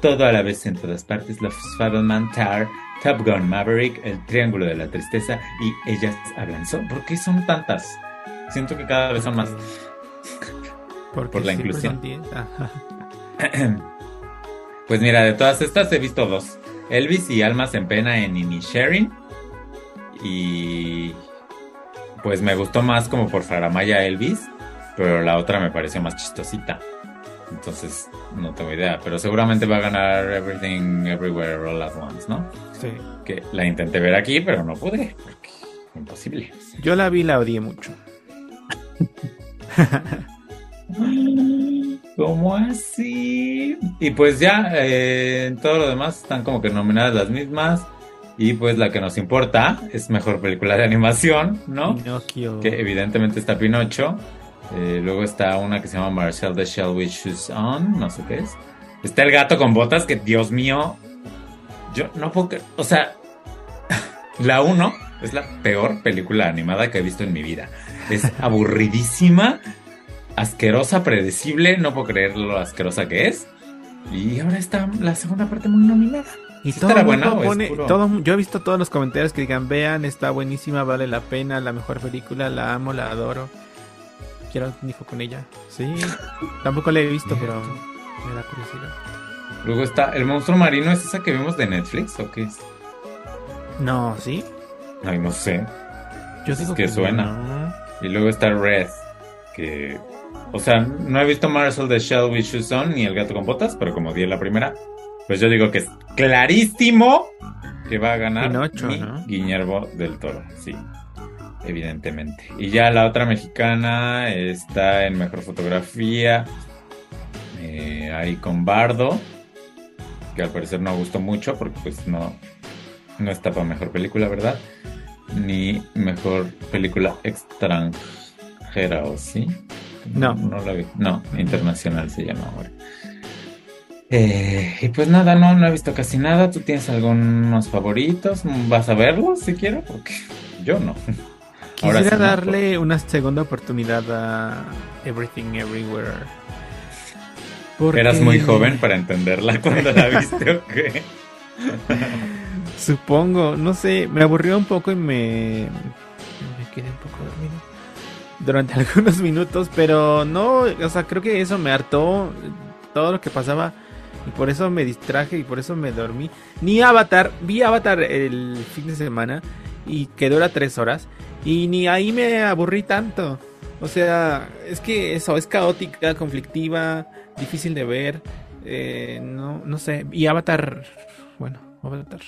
todo a la vez en todas partes, Los Fableman Tar, Top Gun Maverick, El Triángulo de la Tristeza y Ellas Hablan. ¿Por qué son tantas? Siento que cada vez son más. Por la inclusión. pues mira, de todas estas he visto dos. Elvis y Almas en Pena en Inisharing. Y pues me gustó más como por Faramaya Elvis, pero la otra me pareció más chistosita. Entonces, no tengo idea, pero seguramente va a ganar Everything Everywhere All at Once, ¿no? Sí. Que la intenté ver aquí, pero no pude, porque imposible. Yo la vi y la odié mucho. ¿Cómo así? Y pues ya, eh, en todo lo demás están como que nominadas las mismas. Y pues la que nos importa es mejor película de animación, ¿no? Pinocchio. Que evidentemente está Pinocho. Eh, luego está una que se llama Marcel the Shell with Shoes On, no sé qué es. Está el gato con botas, que Dios mío, yo no puedo O sea, la 1 es la peor película animada que he visto en mi vida. Es aburridísima, asquerosa, predecible, no puedo creer lo asquerosa que es. Y ahora está la segunda parte muy nominada. Y todo bueno, pone, todo, yo he visto todos los comentarios que digan, vean, está buenísima, vale la pena, la mejor película, la amo, la adoro. Quiero un hijo con ella. Sí, tampoco la he visto, pero me da curiosidad. Luego está El monstruo marino, ¿es esa que vimos de Netflix o qué es? No, ¿sí? Ay, no sé. Yo digo que, suena. Y luego está Red, que... O sea, no he visto Marcel de Shell with Shoes On ni El gato con botas, pero como di en la primera, pues yo digo que es clarísimo que va a ganar Guillermo del Toro, sí, evidentemente. Y ya la otra mexicana está en mejor fotografía, eh, ahí con Bardo, que al parecer no gustó mucho porque pues no, no está para mejor película, ¿verdad? Ni mejor película extranjera, ¿o sí? No. No la vi. No, internacional se llama ahora. Eh, y pues nada, no, no he visto casi nada. ¿Tú tienes algunos favoritos? ¿Vas a verlos si quiero? Porque yo no. Quisiera darle una segunda oportunidad a Everything Everywhere. Eras muy joven para entenderla cuando la viste o qué. Supongo, no sé, me aburrió un poco y me, me quedé un poco dormido durante algunos minutos, pero no, o sea, creo que eso me hartó todo lo que pasaba Y por eso me distraje y por eso me dormí. Ni Avatar, vi Avatar el fin de semana y quedó a tres horas. Y ni ahí me aburrí tanto. O sea, es que eso, es caótica, conflictiva, difícil de ver. Eh, no, no sé. Y Avatar, bueno, Avatar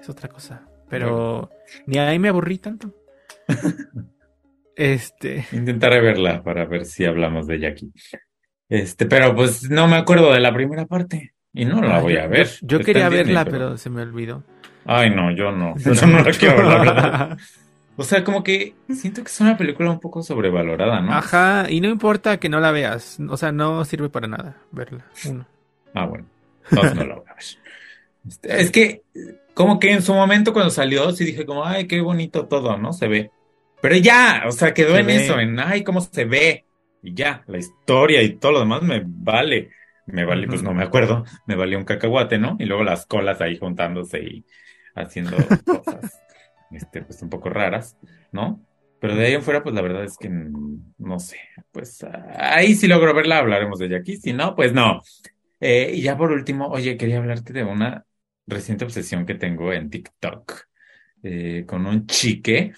es otra cosa. Pero ni ahí me aburrí tanto. este. Intentaré verla para ver si hablamos de Jackie. Este, pero pues no me acuerdo de la primera parte. Y no la voy a ver. Yo, quería verla, pero... se me olvidó. Ay, no, yo no. Yo no la quiero ver, O sea, como que siento que es una película un poco sobrevalorada, ¿no? Ajá, y no importa que no la veas. O sea, no sirve para nada verla. Uno. Ah, bueno. Entonces no la voy a ver. Este, es que, como que en su momento cuando salió, sí dije como, ay, qué bonito todo, ¿no? Se ve. Pero ya, o sea, quedó en eso, en, ay, cómo se ve. Y ya, la historia y todo lo demás me vale. Me vale, pues no me acuerdo, me valió un cacahuate, ¿no? Y luego las colas ahí juntándose y haciendo cosas este, pues un poco raras, ¿no? Pero de ahí en fuera, pues la verdad es que no sé, pues ahí sí logro verla, hablaremos de ella aquí, si no, pues no. Eh, y ya por último, oye, quería hablarte de una reciente obsesión que tengo en TikTok eh, con un chique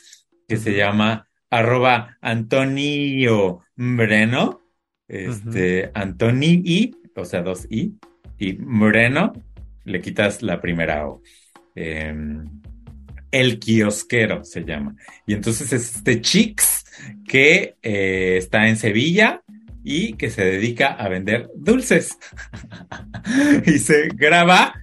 que se llama arroba Antonio Moreno, este, Antoni I, o sea, dos I, y Moreno, le quitas la primera O. Eh, el kiosquero se llama. Y entonces es este Chix que eh, está en Sevilla y que se dedica a vender dulces. y se graba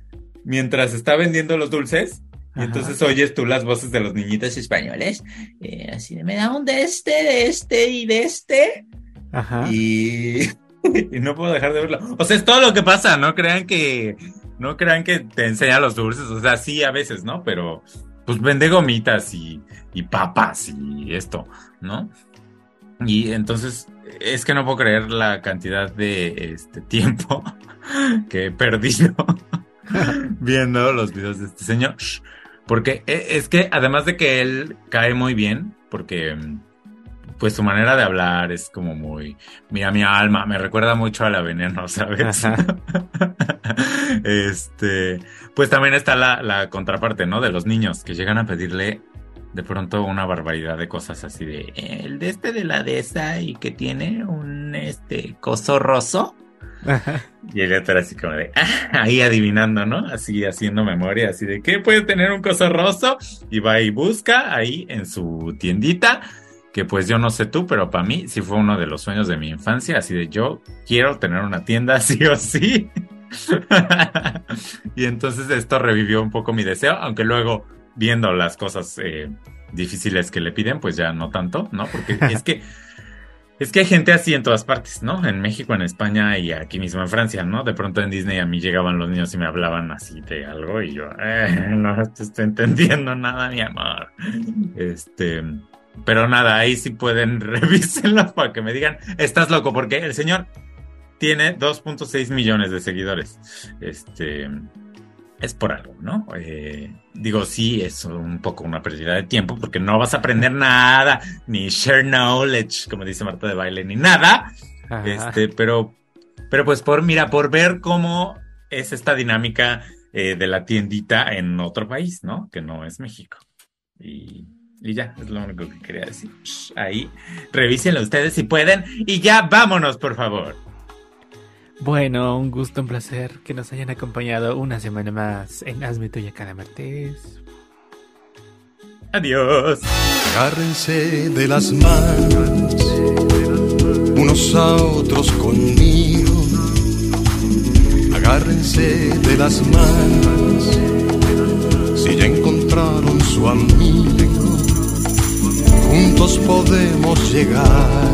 mientras está vendiendo los dulces. Y entonces oyes tú las voces de los niñitos españoles. Eh, así de, me da un de este, de este y de este. Ajá. Y, y no puedo dejar de verlo. O sea, es todo lo que pasa. No crean que, no crean que te enseña los dulces. O sea, sí a veces, ¿no? Pero pues vende gomitas y, papas y esto, ¿no? Y entonces es que no puedo creer la cantidad de este tiempo que he perdido viendo los videos de este señor. Porque e, es que además de que él cae muy bien, porque pues su manera de hablar es como muy, mira mi alma, me recuerda mucho a la veneno, ¿sabes? este, pues también está la, contraparte, ¿no? De los niños que llegan a pedirle de pronto una barbaridad de cosas así de, el de este de la de esa y que tiene un, este, coso roso. Y el otro así como de, ah", ahí adivinando, ¿no? Así haciendo memoria, así de, ¿qué puede tener un coso roso? Y va y busca ahí en su tiendita que pues yo no sé tú, pero para mí sí fue uno de los sueños de mi infancia, así de yo quiero tener una tienda sí o sí. y entonces esto revivió un poco mi deseo, aunque luego viendo las cosas eh, difíciles que le piden, pues ya no tanto, ¿no? Porque es que es que hay gente así en todas partes, ¿no? En México, en España y aquí mismo en Francia, ¿no? De pronto en Disney a mí llegaban los niños y me hablaban así de algo y yo, eh, no te estoy entendiendo nada, mi amor. Este, pero nada, ahí sí pueden revísenlo para que me digan, estás loco, porque el señor tiene 2.6 millones de seguidores. Este es por algo, ¿no? Eh, digo, sí, es un poco una pérdida de tiempo porque no vas a aprender nada, ni share knowledge, como dice Marta de baile, ni nada. Este, pero, pero pues por, mira, por ver cómo es esta dinámica eh, de la tiendita en otro país, ¿no? Que no es México. Y y ya, es lo único que quería decir. Ahí, revísenlo ustedes si pueden. Y ya, vámonos, por favor. Bueno, un gusto, un placer que nos hayan acompañado una semana más en Hazme Tuya cada martes. Adiós. Agárrense de las manos, unos a otros conmigo. Agárrense de las manos, si ya encontraron su amigo juntos podemos llegar